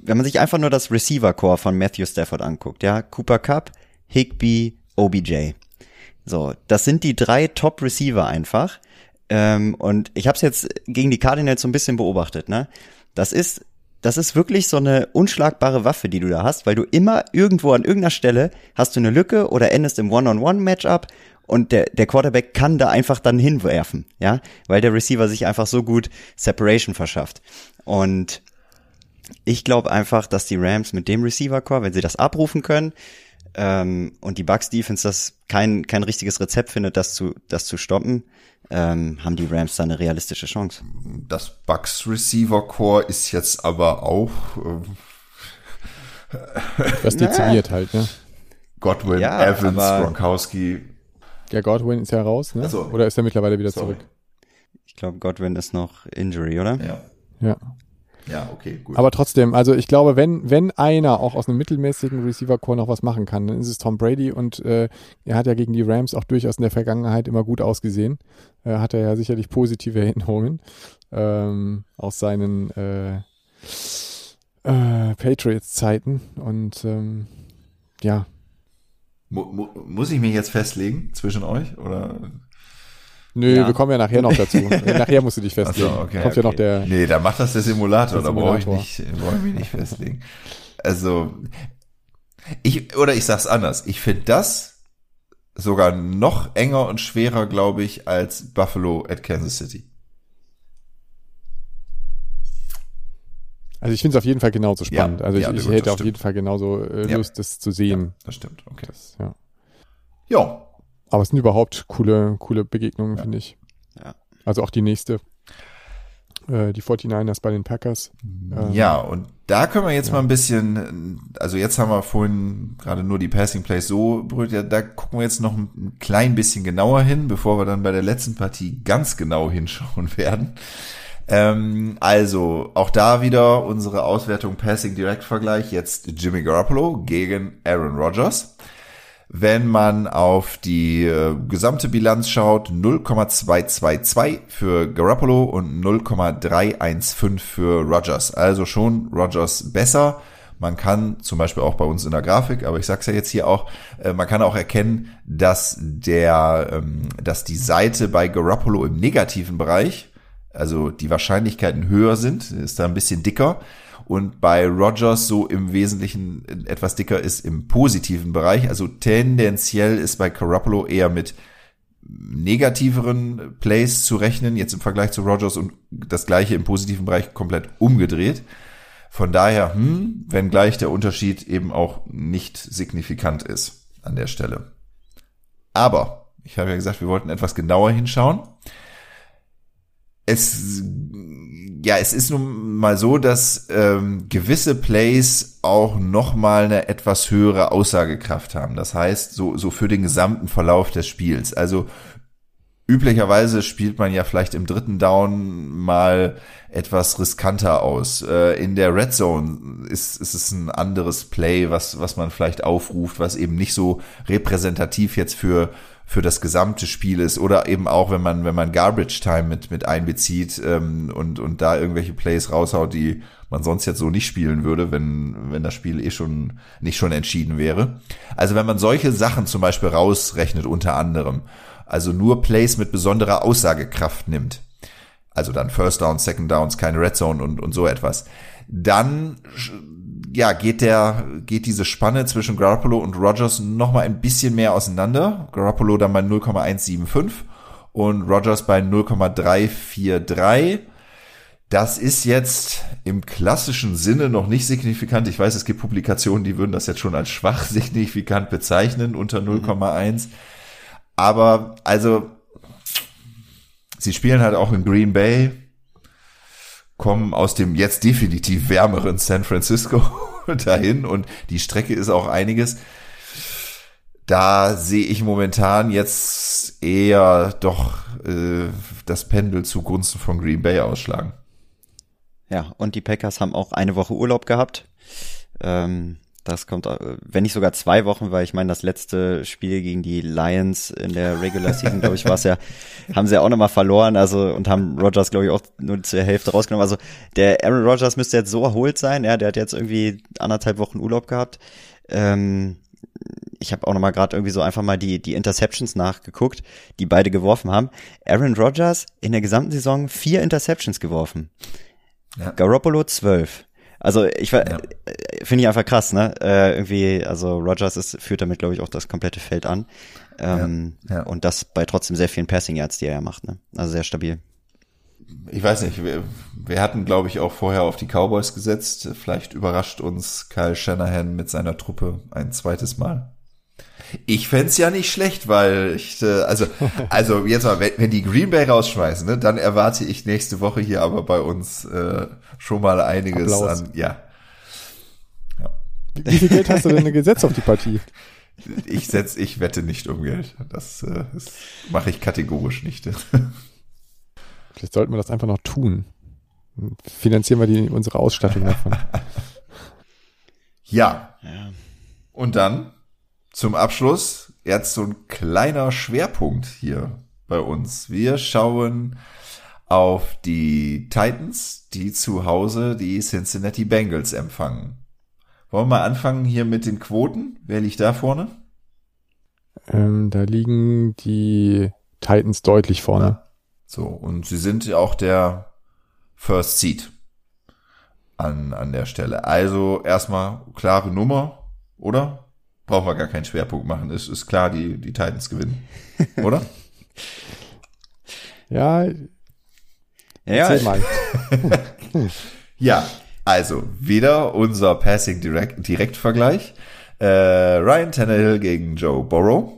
wenn man sich einfach nur das Receiver-Core von Matthew Stafford anguckt, ja, Cooper Cup, Higby, OBJ. So, das sind die drei Top-Receiver einfach. Ähm, und ich habe es jetzt gegen die Cardinals so ein bisschen beobachtet. Ne, das ist das ist wirklich so eine unschlagbare Waffe, die du da hast, weil du immer irgendwo an irgendeiner Stelle hast du eine Lücke oder endest im One-on-One-Matchup und der, der Quarterback kann da einfach dann hinwerfen, ja, weil der Receiver sich einfach so gut Separation verschafft. Und ich glaube einfach, dass die Rams mit dem Receiver-Core, wenn sie das abrufen können, ähm, und die Bucks Defense das kein, kein richtiges Rezept findet, das zu, das zu stoppen, ähm, haben die Rams da eine realistische Chance. Das Bucks Receiver Core ist jetzt aber auch äh, das dezimiert halt, ne? Godwin, ja, Evans, Gronkowski. Ja, Godwin ist ja raus, ne? Also, Oder ist er mittlerweile wieder sorry. zurück? Ich glaube, Godwin ist noch Injury, oder? Ja. Ja. Ja, okay, gut. Aber trotzdem, also ich glaube, wenn, wenn einer auch aus einem mittelmäßigen Receiver-Core noch was machen kann, dann ist es Tom Brady und äh, er hat ja gegen die Rams auch durchaus in der Vergangenheit immer gut ausgesehen. Äh, hat er ja sicherlich positive Erinnerungen ähm, aus seinen äh, äh, Patriots-Zeiten und ähm, ja. Mu mu muss ich mich jetzt festlegen zwischen euch oder Nö, ja. wir kommen ja nachher noch dazu. nachher musst du dich festlegen. So, okay, Kommt okay. ja noch der. Nee, da macht das der Simulator, der Simulator. da brauche ich nicht, brauche ich mich nicht festlegen. Also, ich, oder ich sag's anders. Ich finde das sogar noch enger und schwerer, glaube ich, als Buffalo at Kansas City. Also ich finde es auf jeden Fall genauso spannend. Ja, also ich, ja, ich hätte auf jeden Fall genauso äh, Lust, ja. das zu sehen. das stimmt, okay. Das, ja. ja, aber es sind überhaupt coole, coole Begegnungen, ja. finde ich. Ja. Also auch die nächste, äh, die 49ers bei den Packers. Ähm, ja, und da können wir jetzt ja. mal ein bisschen, also jetzt haben wir vorhin gerade nur die Passing Plays so berührt, ja, da gucken wir jetzt noch ein klein bisschen genauer hin, bevor wir dann bei der letzten Partie ganz genau hinschauen werden. Ähm, also, auch da wieder unsere Auswertung Passing Direct Vergleich. Jetzt Jimmy Garoppolo gegen Aaron Rodgers. Wenn man auf die äh, gesamte Bilanz schaut, 0,222 für Garoppolo und 0,315 für Rogers. Also schon Rogers besser. Man kann zum Beispiel auch bei uns in der Grafik, aber ich sag's ja jetzt hier auch, äh, man kann auch erkennen, dass der, ähm, dass die Seite bei Garoppolo im negativen Bereich, also die Wahrscheinlichkeiten höher sind, ist da ein bisschen dicker und bei Rogers so im Wesentlichen etwas dicker ist im positiven Bereich. Also tendenziell ist bei Garoppolo eher mit negativeren Plays zu rechnen, jetzt im Vergleich zu Rogers und das gleiche im positiven Bereich komplett umgedreht. Von daher, hm, wenngleich der Unterschied eben auch nicht signifikant ist an der Stelle. Aber, ich habe ja gesagt, wir wollten etwas genauer hinschauen. Es ja, es ist nun mal so, dass ähm, gewisse Plays auch noch mal eine etwas höhere Aussagekraft haben. Das heißt, so, so für den gesamten Verlauf des Spiels. Also üblicherweise spielt man ja vielleicht im dritten Down mal etwas riskanter aus. Äh, in der Red Zone ist, ist es ein anderes Play, was, was man vielleicht aufruft, was eben nicht so repräsentativ jetzt für für das gesamte Spiel ist oder eben auch wenn man wenn man Garbage Time mit mit einbezieht ähm, und und da irgendwelche Plays raushaut, die man sonst jetzt so nicht spielen würde, wenn wenn das Spiel eh schon nicht schon entschieden wäre. Also wenn man solche Sachen zum Beispiel rausrechnet unter anderem, also nur Plays mit besonderer Aussagekraft nimmt, also dann First Downs, Second Downs, keine Red Zone und und so etwas, dann ja, geht der, geht diese Spanne zwischen Garoppolo und Rogers noch mal ein bisschen mehr auseinander. Garoppolo dann bei 0,175 und Rogers bei 0,343. Das ist jetzt im klassischen Sinne noch nicht signifikant. Ich weiß, es gibt Publikationen, die würden das jetzt schon als schwach signifikant bezeichnen, unter 0,1. Mhm. Aber also, sie spielen halt auch in Green Bay kommen aus dem jetzt definitiv wärmeren San Francisco dahin und die Strecke ist auch einiges. Da sehe ich momentan jetzt eher doch äh, das Pendel zugunsten von Green Bay ausschlagen. Ja, und die Packers haben auch eine Woche Urlaub gehabt. Ähm, das kommt, äh, wenn nicht sogar zwei Wochen, weil ich meine, das letzte Spiel gegen die Lions in der Regular Season, glaube ich, war es ja, haben sie ja auch nochmal verloren, also und haben Rogers, glaube ich, auch nur zur Hälfte rausgenommen. Also der Aaron Rodgers müsste jetzt so erholt sein, ja, der hat jetzt irgendwie anderthalb Wochen Urlaub gehabt. Ähm, ich habe auch nochmal gerade irgendwie so einfach mal die, die Interceptions nachgeguckt, die beide geworfen haben. Aaron Rodgers in der gesamten Saison vier Interceptions geworfen. Ja. Garoppolo zwölf. Also ich ja. Äh, finde ich einfach krass, ne? Äh, irgendwie, also Rogers ist, führt damit, glaube ich, auch das komplette Feld an. Ähm, ja, ja. Und das bei trotzdem sehr vielen Passing Yards, die er ja macht, ne? Also sehr stabil. Ich weiß nicht, wir, wir hatten, glaube ich, auch vorher auf die Cowboys gesetzt. Vielleicht überrascht uns Kyle Shanahan mit seiner Truppe ein zweites Mal. Ich fänd's ja nicht schlecht, weil ich, äh, also, also jetzt mal, wenn, wenn die Green Bay rausschmeißen, ne, dann erwarte ich nächste Woche hier aber bei uns äh, schon mal einiges Applaus. an, ja. Wie viel Geld hast du denn gesetzt auf die Partie? Ich setz, ich wette nicht um Geld. Das, äh, das mache ich kategorisch nicht. Vielleicht sollten wir das einfach noch tun. Finanzieren wir die, unsere Ausstattung davon. Ja, Ja. und dann zum Abschluss jetzt so ein kleiner Schwerpunkt hier bei uns. Wir schauen auf die Titans, die zu Hause die Cincinnati Bengals empfangen. Wollen wir mal anfangen hier mit den Quoten? Wer liegt da vorne? Ähm, da liegen die Titans deutlich vorne. So, und sie sind ja auch der First Seed an, an der Stelle. Also erstmal klare Nummer, oder? Brauchen wir gar keinen Schwerpunkt machen. Ist, ist klar, die, die Titans gewinnen. Oder? Ja, Ja, ja, also wieder unser Passing Direct, Direktvergleich. Äh, Ryan Tannehill gegen Joe Burrow.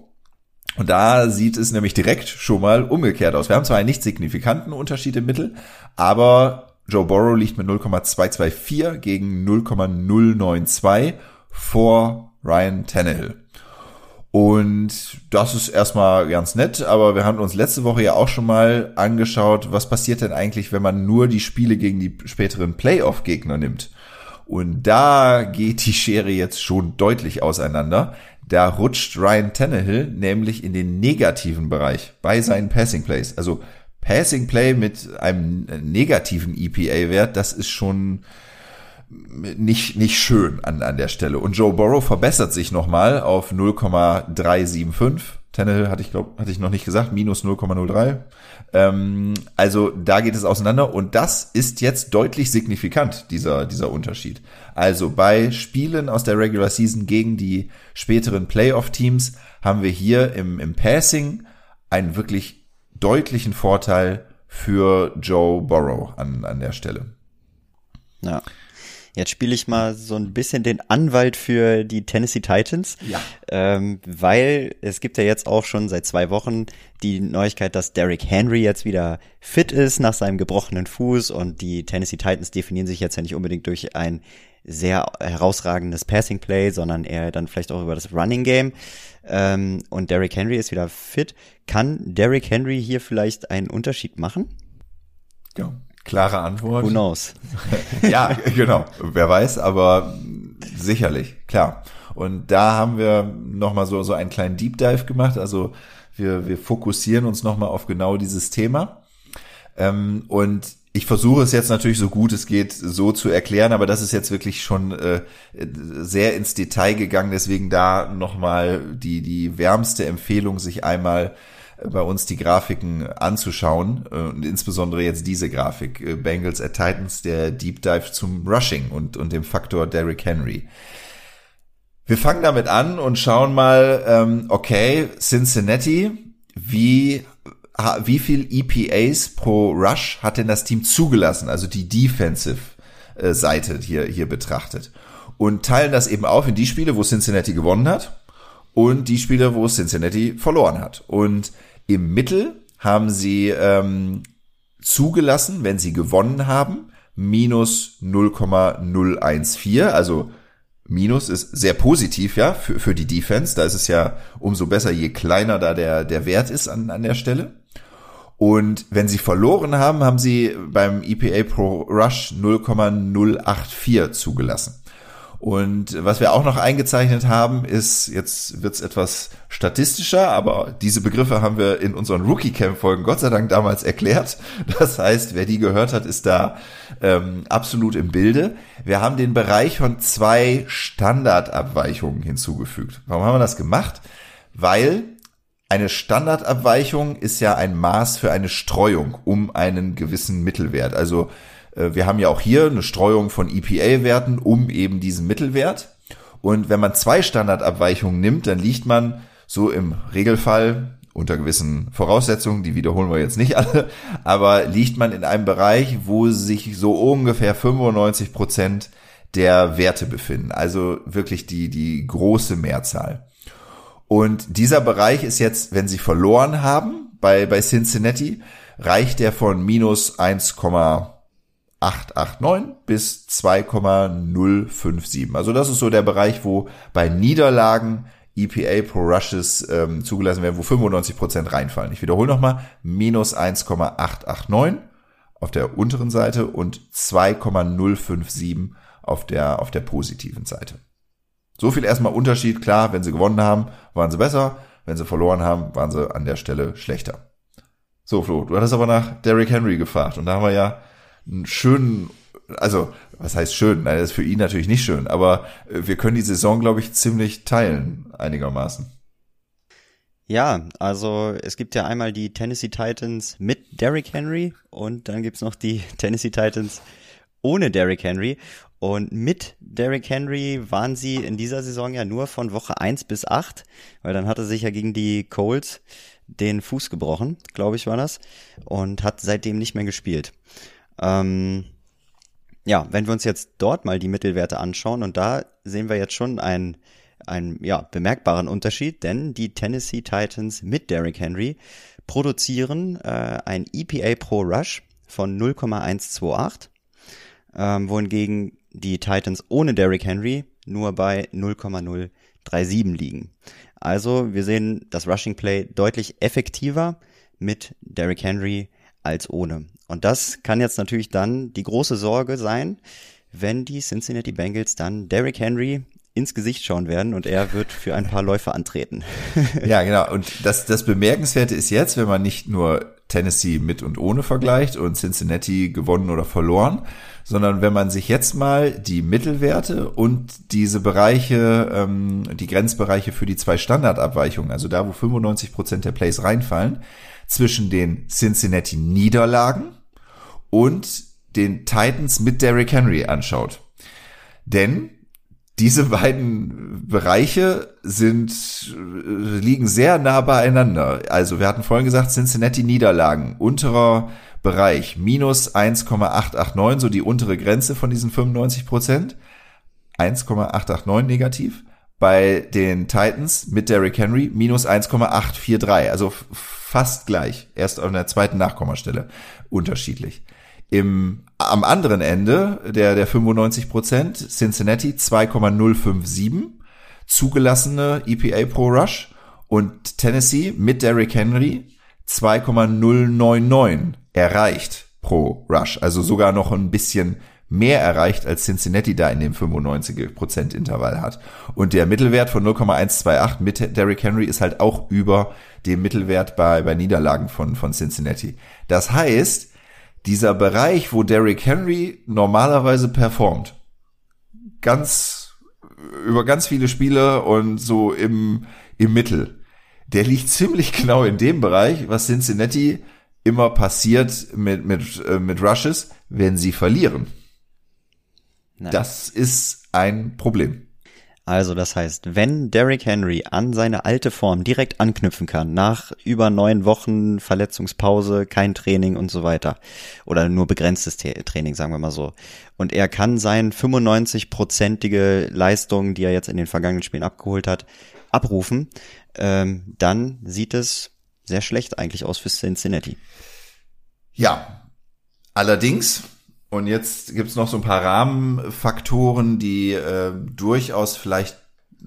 Und da sieht es nämlich direkt schon mal umgekehrt aus. Wir haben zwar einen nicht signifikanten Unterschied im Mittel, aber Joe Burrow liegt mit 0,224 gegen 0,092 vor Ryan Tannehill. Und das ist erstmal ganz nett, aber wir haben uns letzte Woche ja auch schon mal angeschaut, was passiert denn eigentlich, wenn man nur die Spiele gegen die späteren Playoff-Gegner nimmt. Und da geht die Schere jetzt schon deutlich auseinander. Da rutscht Ryan Tannehill nämlich in den negativen Bereich bei seinen Passing Plays. Also Passing Play mit einem negativen EPA-Wert, das ist schon nicht, nicht schön an, an der Stelle. Und Joe Burrow verbessert sich nochmal auf 0,375. Tannehill hatte ich, glaube hatte ich noch nicht gesagt, minus 0,03. Ähm, also da geht es auseinander und das ist jetzt deutlich signifikant, dieser, dieser Unterschied. Also bei Spielen aus der Regular Season gegen die späteren Playoff-Teams haben wir hier im, im Passing einen wirklich deutlichen Vorteil für Joe Burrow an, an der Stelle. Ja. Jetzt spiele ich mal so ein bisschen den Anwalt für die Tennessee Titans. Ja. Ähm, weil es gibt ja jetzt auch schon seit zwei Wochen die Neuigkeit, dass Derrick Henry jetzt wieder fit ist nach seinem gebrochenen Fuß und die Tennessee Titans definieren sich jetzt ja nicht unbedingt durch ein sehr herausragendes Passing Play, sondern eher dann vielleicht auch über das Running Game. Ähm, und Derrick Henry ist wieder fit. Kann Derrick Henry hier vielleicht einen Unterschied machen? Ja. Klare Antwort. Who knows? ja, genau. Wer weiß, aber sicherlich, klar. Und da haben wir nochmal so, so einen kleinen Deep Dive gemacht. Also wir, wir fokussieren uns nochmal auf genau dieses Thema. Ähm, und ich versuche es jetzt natürlich so gut es geht so zu erklären, aber das ist jetzt wirklich schon äh, sehr ins Detail gegangen. Deswegen da nochmal die, die wärmste Empfehlung, sich einmal bei uns die Grafiken anzuschauen und insbesondere jetzt diese Grafik äh, Bengals at Titans der Deep Dive zum Rushing und und dem Faktor Derrick Henry. Wir fangen damit an und schauen mal, ähm, okay, Cincinnati, wie wie viel EPAs pro Rush hat denn das Team zugelassen, also die Defensive äh, Seite hier hier betrachtet und teilen das eben auf in die Spiele, wo Cincinnati gewonnen hat und die Spiele, wo Cincinnati verloren hat und im Mittel haben sie ähm, zugelassen, wenn sie gewonnen haben, minus 0,014. Also Minus ist sehr positiv, ja, für, für die Defense. Da ist es ja umso besser, je kleiner da der, der Wert ist an, an der Stelle. Und wenn sie verloren haben, haben sie beim EPA Pro Rush 0,084 zugelassen. Und was wir auch noch eingezeichnet haben, ist, jetzt wird's etwas statistischer, aber diese Begriffe haben wir in unseren Rookie-Camp-Folgen Gott sei Dank damals erklärt. Das heißt, wer die gehört hat, ist da ähm, absolut im Bilde. Wir haben den Bereich von zwei Standardabweichungen hinzugefügt. Warum haben wir das gemacht? Weil eine Standardabweichung ist ja ein Maß für eine Streuung um einen gewissen Mittelwert. Also wir haben ja auch hier eine Streuung von EPA-Werten um eben diesen Mittelwert. Und wenn man zwei Standardabweichungen nimmt, dann liegt man so im Regelfall unter gewissen Voraussetzungen, die wiederholen wir jetzt nicht alle, aber liegt man in einem Bereich, wo sich so ungefähr 95 Prozent der Werte befinden. Also wirklich die, die große Mehrzahl. Und dieser Bereich ist jetzt, wenn sie verloren haben bei, bei Cincinnati, reicht der von minus 1,889 bis 2,057. Also das ist so der Bereich, wo bei Niederlagen EPA pro Rushes ähm, zugelassen werden, wo 95 Prozent reinfallen. Ich wiederhole nochmal, minus 1,889 auf der unteren Seite und 2,057 auf der, auf der positiven Seite. So viel erstmal Unterschied. Klar, wenn sie gewonnen haben, waren sie besser. Wenn sie verloren haben, waren sie an der Stelle schlechter. So, Flo, du hattest aber nach Derrick Henry gefragt und da haben wir ja einen schönen, also was heißt schön? Nein, das ist für ihn natürlich nicht schön, aber äh, wir können die Saison, glaube ich, ziemlich teilen, einigermaßen. Ja, also es gibt ja einmal die Tennessee Titans mit Derrick Henry und dann gibt's noch die Tennessee Titans ohne Derrick Henry. Und mit Derrick Henry waren sie in dieser Saison ja nur von Woche eins bis acht, weil dann hatte sich ja gegen die Colts den Fuß gebrochen, glaube ich war das, und hat seitdem nicht mehr gespielt. Ähm, ja, wenn wir uns jetzt dort mal die Mittelwerte anschauen, und da sehen wir jetzt schon einen, einen ja, bemerkbaren Unterschied, denn die Tennessee Titans mit Derrick Henry produzieren äh, ein EPA pro Rush von 0,128, ähm, wohingegen die Titans ohne Derrick Henry nur bei 0,037 liegen. Also wir sehen das Rushing Play deutlich effektiver mit Derrick Henry als ohne. Und das kann jetzt natürlich dann die große Sorge sein, wenn die Cincinnati Bengals dann Derrick Henry ins Gesicht schauen werden und er wird für ein paar Läufe antreten. ja, genau. Und das, das Bemerkenswerte ist jetzt, wenn man nicht nur Tennessee mit und ohne vergleicht und Cincinnati gewonnen oder verloren, sondern wenn man sich jetzt mal die Mittelwerte und diese Bereiche, ähm, die Grenzbereiche für die zwei Standardabweichungen, also da, wo 95 Prozent der Plays reinfallen, zwischen den Cincinnati Niederlagen und den Titans mit Derrick Henry anschaut. Denn diese beiden Bereiche sind, äh, liegen sehr nah beieinander. Also wir hatten vorhin gesagt, Cincinnati Niederlagen, unterer Bereich, minus 1,889, so die untere Grenze von diesen 95 Prozent. 1,889 negativ. Bei den Titans mit Derrick Henry minus 1,843, also fast gleich. Erst an der zweiten Nachkommastelle unterschiedlich. Im, am anderen Ende der, der 95 Prozent, Cincinnati 2,057, zugelassene EPA pro Rush und Tennessee mit Derrick Henry 2,099 erreicht pro Rush. Also sogar noch ein bisschen mehr erreicht, als Cincinnati da in dem 95% Intervall hat. Und der Mittelwert von 0,128 mit Derrick Henry ist halt auch über dem Mittelwert bei, bei Niederlagen von, von Cincinnati. Das heißt, dieser Bereich, wo Derrick Henry normalerweise performt, ganz über ganz viele Spiele und so im, im Mittel, der liegt ziemlich genau in dem Bereich, was Cincinnati immer passiert mit, mit, äh, mit Rushes, wenn sie verlieren. Nein. Das ist ein Problem. Also das heißt, wenn Derrick Henry an seine alte Form direkt anknüpfen kann, nach über neun Wochen Verletzungspause, kein Training und so weiter, oder nur begrenztes Training, sagen wir mal so, und er kann sein 95-prozentige Leistung, die er jetzt in den vergangenen Spielen abgeholt hat, abrufen, ähm, dann sieht es sehr schlecht eigentlich aus für Cincinnati. Ja, allerdings und jetzt gibt's noch so ein paar Rahmenfaktoren, die äh, durchaus vielleicht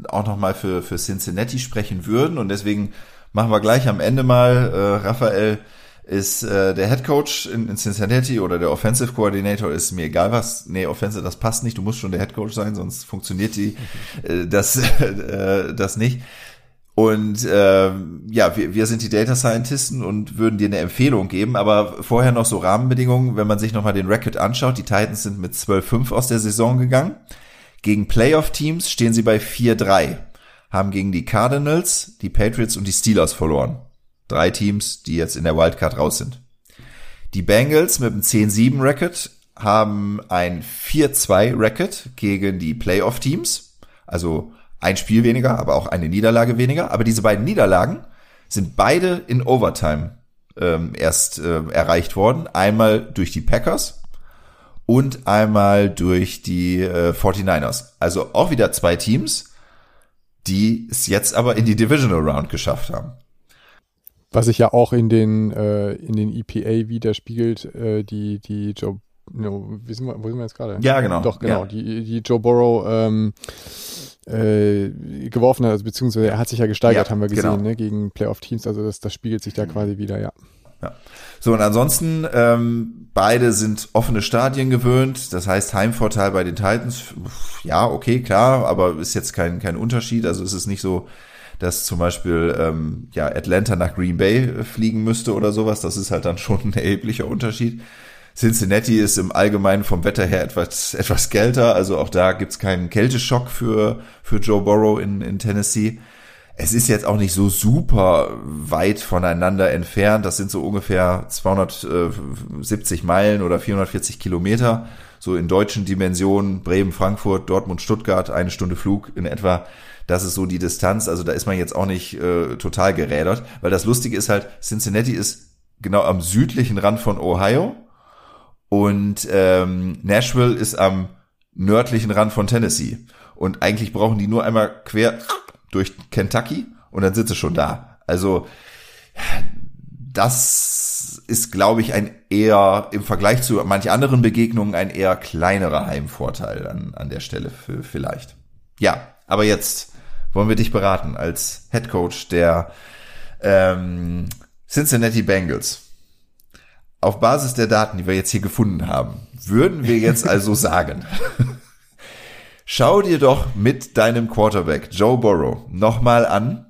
auch nochmal für, für Cincinnati sprechen würden. Und deswegen machen wir gleich am Ende mal, äh, Raphael ist äh, der Head Coach in, in Cincinnati oder der Offensive Coordinator, ist mir egal was. Nee, Offensive, das passt nicht. Du musst schon der Head Coach sein, sonst funktioniert die äh, das, äh, das nicht. Und äh, ja, wir, wir sind die Data Scientisten und würden dir eine Empfehlung geben, aber vorher noch so Rahmenbedingungen, wenn man sich nochmal den Record anschaut, die Titans sind mit 12-5 aus der Saison gegangen. Gegen Playoff-Teams stehen sie bei 4-3, haben gegen die Cardinals, die Patriots und die Steelers verloren. Drei Teams, die jetzt in der Wildcard raus sind. Die Bengals mit einem 10-7-Record haben ein 4-2-Record gegen die Playoff-Teams, also ein Spiel weniger, aber auch eine Niederlage weniger. Aber diese beiden Niederlagen sind beide in Overtime ähm, erst äh, erreicht worden. Einmal durch die Packers und einmal durch die äh, 49ers. Also auch wieder zwei Teams, die es jetzt aber in die Divisional Round geschafft haben. Was sich ja auch in den, äh, in den EPA widerspiegelt, äh, die, die Joe, no, wie sind wir, wo sind wir jetzt gerade? Ja, genau. Doch, genau, Ja. die, die Joe Burrow ähm, äh, geworfen hat, also beziehungsweise er hat sich ja gesteigert, Ja, haben wir gesehen, genau. ne, gegen Playoff-Teams, also das, das spiegelt sich da quasi wieder, ja. So, und ansonsten, ähm, beide sind offene Stadien gewöhnt. Das heißt, Heimvorteil bei den Titans, ja, okay, klar, aber ist jetzt kein, kein Unterschied. Also ist es nicht so, dass zum Beispiel ähm, ja, Atlanta nach Green Bay fliegen müsste oder sowas. Das ist halt dann schon ein erheblicher Unterschied. Cincinnati ist im Allgemeinen vom Wetter her etwas, etwas kälter. Also auch da gibt's keinen Kälteschock für, für Joe Burrow in, in Tennessee. Es ist jetzt auch nicht so super weit voneinander entfernt. Das sind so ungefähr 270 Meilen oder 440 Kilometer. So in deutschen Dimensionen. Bremen, Frankfurt, Dortmund, Stuttgart, eine Stunde Flug in etwa. Das ist so die Distanz. Also da ist man jetzt auch nicht äh, total gerädert. Weil das Lustige ist halt, Cincinnati ist genau am südlichen Rand von Ohio. Und ähm, Nashville ist am nördlichen Rand von Tennessee. Und eigentlich brauchen die nur einmal quer durch Kentucky und dann sind sie schon da. Also das ist, glaube ich, ein eher im Vergleich zu manch anderen Begegnungen ein eher kleinerer Heimvorteil an, an der Stelle für, vielleicht. Ja, aber jetzt wollen wir dich beraten als Head Coach der ähm, Cincinnati Bengals. Auf Basis der Daten, die wir jetzt hier gefunden haben, würden wir jetzt also sagen, schau dir doch mit deinem Quarterback Joe Burrow nochmal an,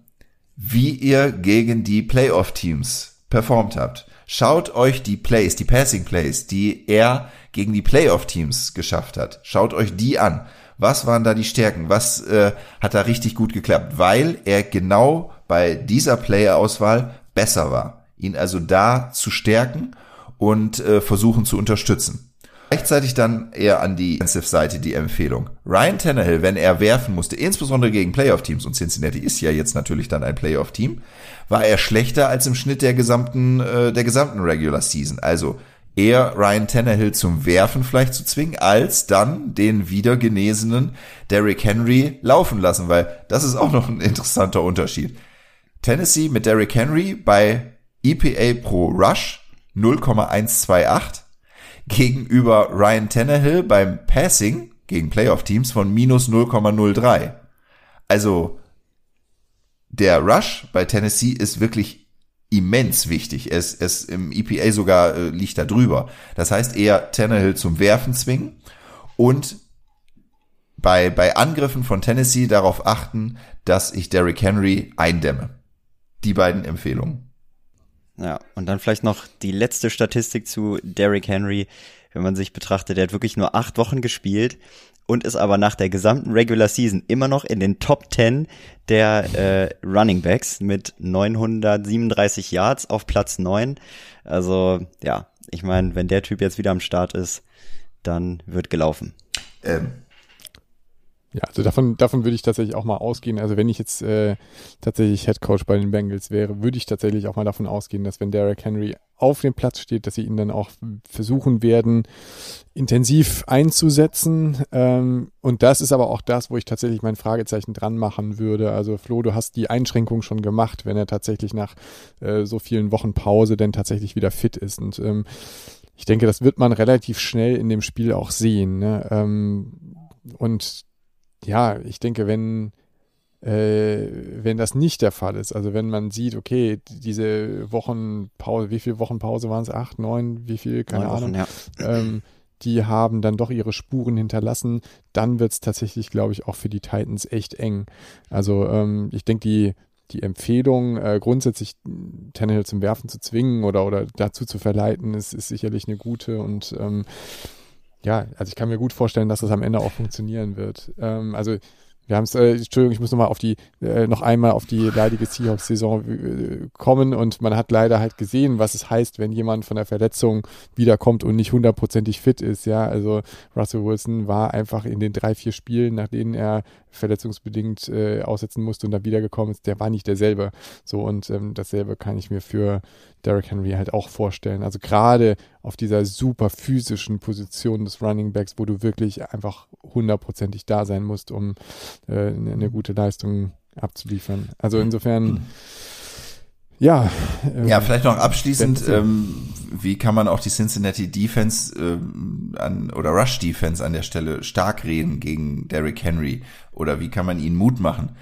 wie ihr gegen die Playoff-Teams performt habt. Schaut euch die Plays, die Passing Plays, die er gegen die Playoff-Teams geschafft hat. Schaut euch die an. Was waren da die Stärken? Was äh, hat da richtig gut geklappt? Weil er genau bei dieser Player-Auswahl besser war. Ihn also da zu stärken und äh, versuchen zu unterstützen. Gleichzeitig dann eher an die Defensive-Seite die Empfehlung. Ryan Tannehill, wenn er werfen musste, insbesondere gegen Playoff-Teams, und Cincinnati ist ja jetzt natürlich dann ein Playoff-Team, war er schlechter als im Schnitt der gesamten, äh, der gesamten Regular Season. Also eher Ryan Tannehill zum Werfen vielleicht zu zwingen, als dann den wieder genesenen Derrick Henry laufen lassen, weil das ist auch noch ein interessanter Unterschied. Tennessee mit Derrick Henry bei EPA pro Rush 0,128 gegenüber Ryan Tannehill beim Passing gegen Playoff-Teams von minus 0,03. Also der Rush bei Tennessee ist wirklich immens wichtig. Es, es im EPA sogar äh, liegt da drüber. Das heißt eher Tannehill zum Werfen zwingen und bei, bei Angriffen von Tennessee darauf achten, dass ich Derrick Henry eindämme. Die beiden Empfehlungen. Ja, und dann vielleicht noch die letzte Statistik zu Derrick Henry, wenn man sich betrachtet, der hat wirklich nur acht Wochen gespielt und ist aber nach der gesamten Regular Season immer noch in den Top 10 der äh, Running Backs mit 937 Yards auf Platz 9. Also ja, ich meine, wenn der Typ jetzt wieder am Start ist, dann wird gelaufen. Ähm, Ja, also davon, davon würde ich tatsächlich auch mal ausgehen. Also wenn ich jetzt äh, tatsächlich Head Coach bei den Bengals wäre, würde ich tatsächlich auch mal davon ausgehen, dass wenn Derrick Henry auf dem Platz steht, dass sie ihn dann auch versuchen werden, intensiv einzusetzen. Ähm, und das ist aber auch das, wo ich tatsächlich mein Fragezeichen dran machen würde. Also Flo, du hast die Einschränkung schon gemacht, wenn er tatsächlich nach äh, so vielen Wochen Pause denn tatsächlich wieder fit ist. Und ähm, ich denke, das wird man relativ schnell in dem Spiel auch sehen. Ne? Ähm, und ja, ich denke, wenn, äh, wenn das nicht der Fall ist, also wenn man sieht, okay, diese Wochenpause, wie viele Wochenpause waren es? Acht, neun, wie viel? Keine Neun Ahnung. Wochen, ja. Ähm, die haben dann doch ihre Spuren hinterlassen, dann wird es tatsächlich, glaube ich, auch für die Titans echt eng. Also ähm, ich denke, die, die Empfehlung, äh, grundsätzlich Tannehill zum Werfen zu zwingen oder, oder dazu zu verleiten, ist, ist sicherlich eine gute und ähm, ja, also ich kann mir gut vorstellen, dass das am Ende auch funktionieren wird. Ähm, also wir haben es, äh, Entschuldigung, ich muss nochmal auf die, äh, noch einmal auf die leidige Seahawks-Saison äh, kommen und man hat leider halt gesehen, was es heißt, wenn jemand von der Verletzung wiederkommt und nicht hundertprozentig fit ist, ja, also Russell Wilson war einfach in den drei, vier Spielen, nach denen er verletzungsbedingt äh, aussetzen musste und dann wiedergekommen ist, der war nicht derselbe. So und ähm, dasselbe kann ich mir für Derrick Henry halt auch vorstellen. Also gerade auf dieser super physischen Position des Running Backs, wo du wirklich einfach hundertprozentig da sein musst, um äh, eine, gute Leistung abzuliefern. Also insofern, ja. Ähm, ja, vielleicht noch abschließend, ähm, wie kann man auch die Cincinnati Defense ähm, an, oder Rush Defense an der Stelle stark reden gegen Derrick Henry? Oder wie kann man ihnen Mut machen?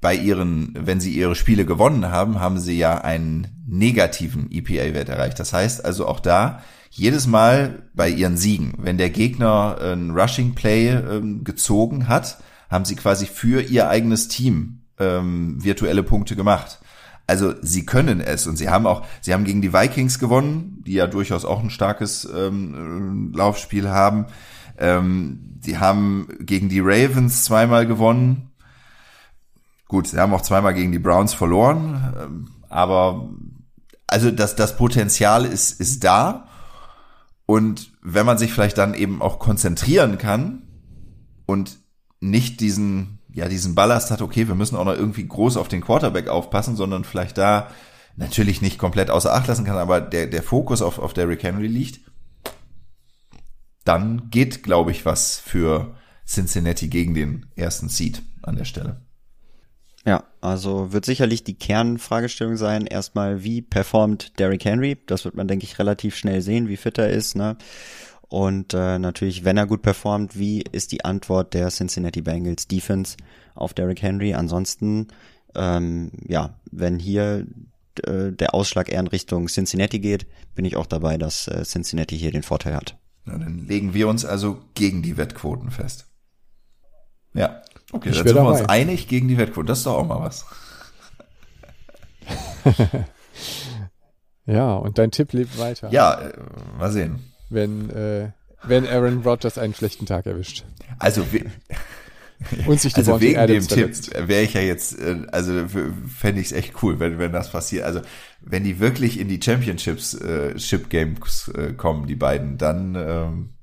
Bei ihren, wenn sie ihre Spiele gewonnen haben, haben sie ja einen negativen EPA-Wert erreicht. Das heißt also auch da, jedes Mal bei ihren Siegen, wenn der Gegner ein Rushing Play ähm, gezogen hat, haben sie quasi für ihr eigenes Team ähm, virtuelle Punkte gemacht. Also sie können es und sie haben auch, sie haben gegen die Vikings gewonnen, die ja durchaus auch ein starkes ähm, Laufspiel haben. Ähm, die haben gegen die Ravens zweimal gewonnen. Gut, sie haben auch zweimal gegen die Browns verloren, ähm, aber also das, das Potenzial ist, ist da und wenn man sich vielleicht dann eben auch konzentrieren kann und nicht diesen, ja, diesen Ballast hat, okay, wir müssen auch noch irgendwie groß auf den Quarterback aufpassen, sondern vielleicht da natürlich nicht komplett außer Acht lassen kann, aber der, der Fokus auf, auf Derrick Henry liegt, dann geht, glaube ich, was für Cincinnati gegen den ersten Seed an der Stelle. Ja, also wird sicherlich die Kernfragestellung sein, erstmal, wie performt Derrick Henry? Das wird man, denke ich, relativ schnell sehen, wie fit er ist, ne? Und äh, natürlich, wenn er gut performt, wie ist die Antwort der Cincinnati Bengals Defense auf Derrick Henry? Ansonsten, ähm, ja, wenn hier äh, der Ausschlag eher in Richtung Cincinnati geht, bin ich auch dabei, dass äh, Cincinnati hier den Vorteil hat. Na, dann legen wir uns also gegen die Wettquoten fest. Ja. Okay, ich dann sind wir uns einig gegen die Wettquote. Das ist doch auch mal was. ja, und dein Tipp lebt weiter. Ja, äh, mal sehen. Wenn, äh, wenn Aaron Rodgers einen schlechten Tag erwischt. Also, und sich die also wegen Adams dem Tipp wäre ich ja jetzt, äh, also fände ich es echt cool, wenn, wenn das passiert. Also wenn die wirklich in die Championships, äh, Ship Games äh, kommen, die beiden, dann ähm,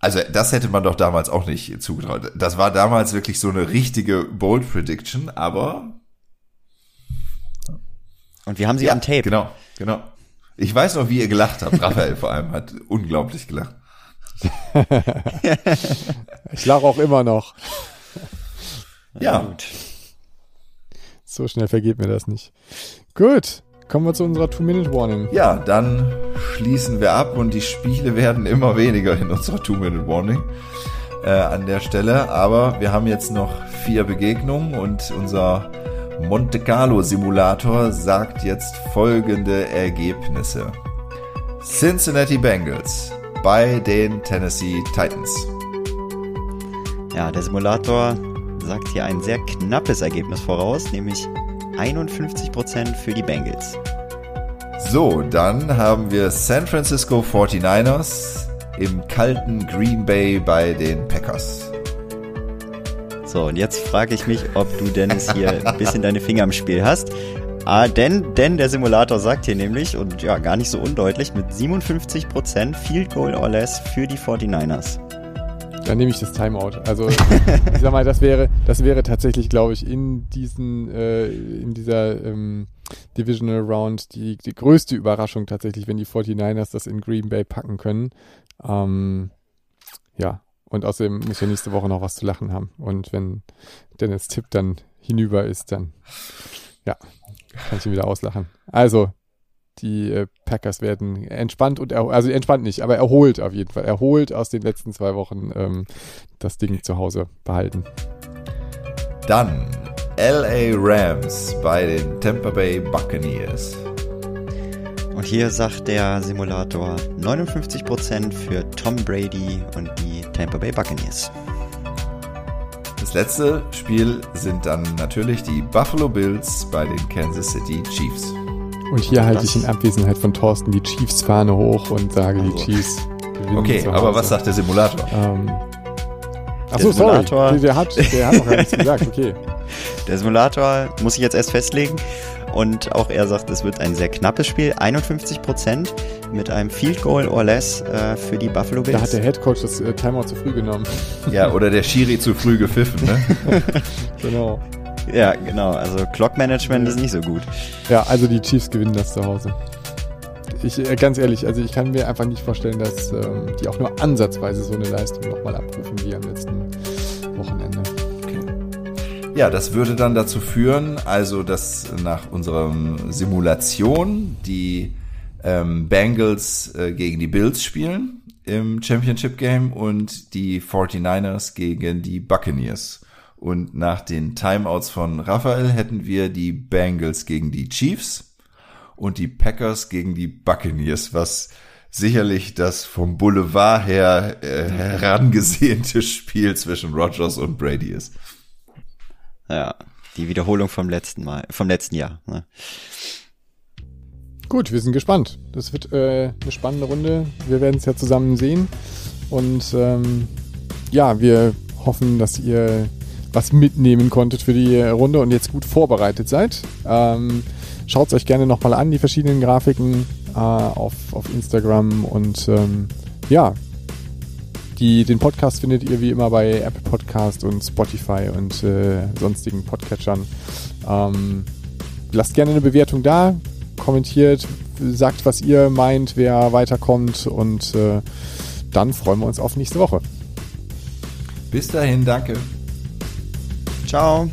also das hätte man doch damals auch nicht zugetraut. Das war damals wirklich so eine richtige Bold Prediction, aber und wir haben sie ja, am Tape. Genau, genau. Ich weiß noch, wie ihr gelacht habt. Raphael vor allem hat unglaublich gelacht. ich lache auch immer noch. Ja. Gut. So schnell vergeht mir das nicht. Gut. Kommen wir zu unserer Two-Minute-Warning. Ja, dann schließen wir ab und die Spiele werden immer weniger in unserer Two-Minute-Warning äh, an der Stelle. Aber wir haben jetzt noch vier Begegnungen und unser Monte Carlo Simulator sagt jetzt folgende Ergebnisse. Cincinnati Bengals bei den Tennessee Titans. Ja, der Simulator sagt hier ein sehr knappes Ergebnis voraus, nämlich 51% für die Bengals. So, dann haben wir San Francisco 49ers im kalten Green Bay bei den Packers. So, und jetzt frage ich mich, ob du Dennis hier ein bisschen deine Finger im Spiel hast. Ah, denn, denn der Simulator sagt hier nämlich, und ja, gar nicht so undeutlich, mit 57% Field Goal or less für die 49ers. Dann nehme ich das Timeout. Also ich sag mal, das wäre, das wäre tatsächlich, glaube ich, in diesen, äh, in dieser ähm, Divisional Round die, die größte Überraschung tatsächlich, wenn die 49ers das in Green Bay packen können. Ähm, ja, und außerdem muss ja nächste Woche noch was zu lachen haben. Und wenn Dennis Tipp dann hinüber ist, dann ja, kann ich ihn wieder auslachen. Also, die äh, Packers werden entspannt und also entspannt nicht, aber erholt auf jeden Fall. Erholt aus den letzten zwei Wochen ähm, das Ding zu Hause behalten. Dann LA Rams bei den Tampa Bay Buccaneers. Und hier sagt der Simulator 59% für Tom Brady und die Tampa Bay Buccaneers. Das letzte Spiel sind dann natürlich die Buffalo Bills bei den Kansas City Chiefs. Und hier halte ich in Abwesenheit von Thorsten die Chiefs-Fahne hoch und sage, also. die Chiefs gewinnen. Okay, aber was sagt der Simulator? Ähm, Achso, sorry. Der, der, hat, der hat noch gar nichts gesagt, okay. Der Simulator muss ich jetzt erst festlegen. Und auch er sagt, es wird ein sehr knappes Spiel. 51 Prozent mit einem Field Goal or less äh, für die Buffalo Bills. Da hat der Head Coach das äh, Timeout zu früh genommen. Ja, oder der Schiri zu früh gepfiffen, ne? genau. Ja, genau. Also Clock Management ist nicht so gut. Ja, also die Chiefs gewinnen das zu Hause. Ich, äh, ganz ehrlich, also ich kann mir einfach nicht vorstellen, dass ähm, die auch nur ansatzweise so eine Leistung nochmal abrufen wie am letzten. Ja, das würde dann dazu führen, also dass nach unserer Simulation die ähm, Bengals äh, gegen die Bills spielen im Championship Game und die 49ers gegen die Buccaneers. Und nach den Timeouts von Raphael hätten wir die Bengals gegen die Chiefs und die Packers gegen die Buccaneers, was sicherlich das vom Boulevard her äh, herangesehnte Spiel zwischen Rogers und Brady ist. Ja, die Wiederholung vom letzten Mal, vom letzten Jahr. Ne? Gut, wir sind gespannt. Das wird äh, eine spannende Runde. Wir werden es ja zusammen sehen. Und ähm, ja, wir hoffen, dass ihr was mitnehmen konntet für die Runde und jetzt gut vorbereitet seid. Ähm, Schaut es euch gerne nochmal an, die verschiedenen Grafiken äh, auf, auf Instagram und ähm, ja, die, den Podcast findet ihr wie immer bei Apple Podcast und Spotify und äh, sonstigen Podcatchern. Ähm, lasst gerne eine Bewertung da, kommentiert, sagt, was ihr meint, wer weiterkommt und äh, dann freuen wir uns auf nächste Woche. Bis dahin, danke. Ciao.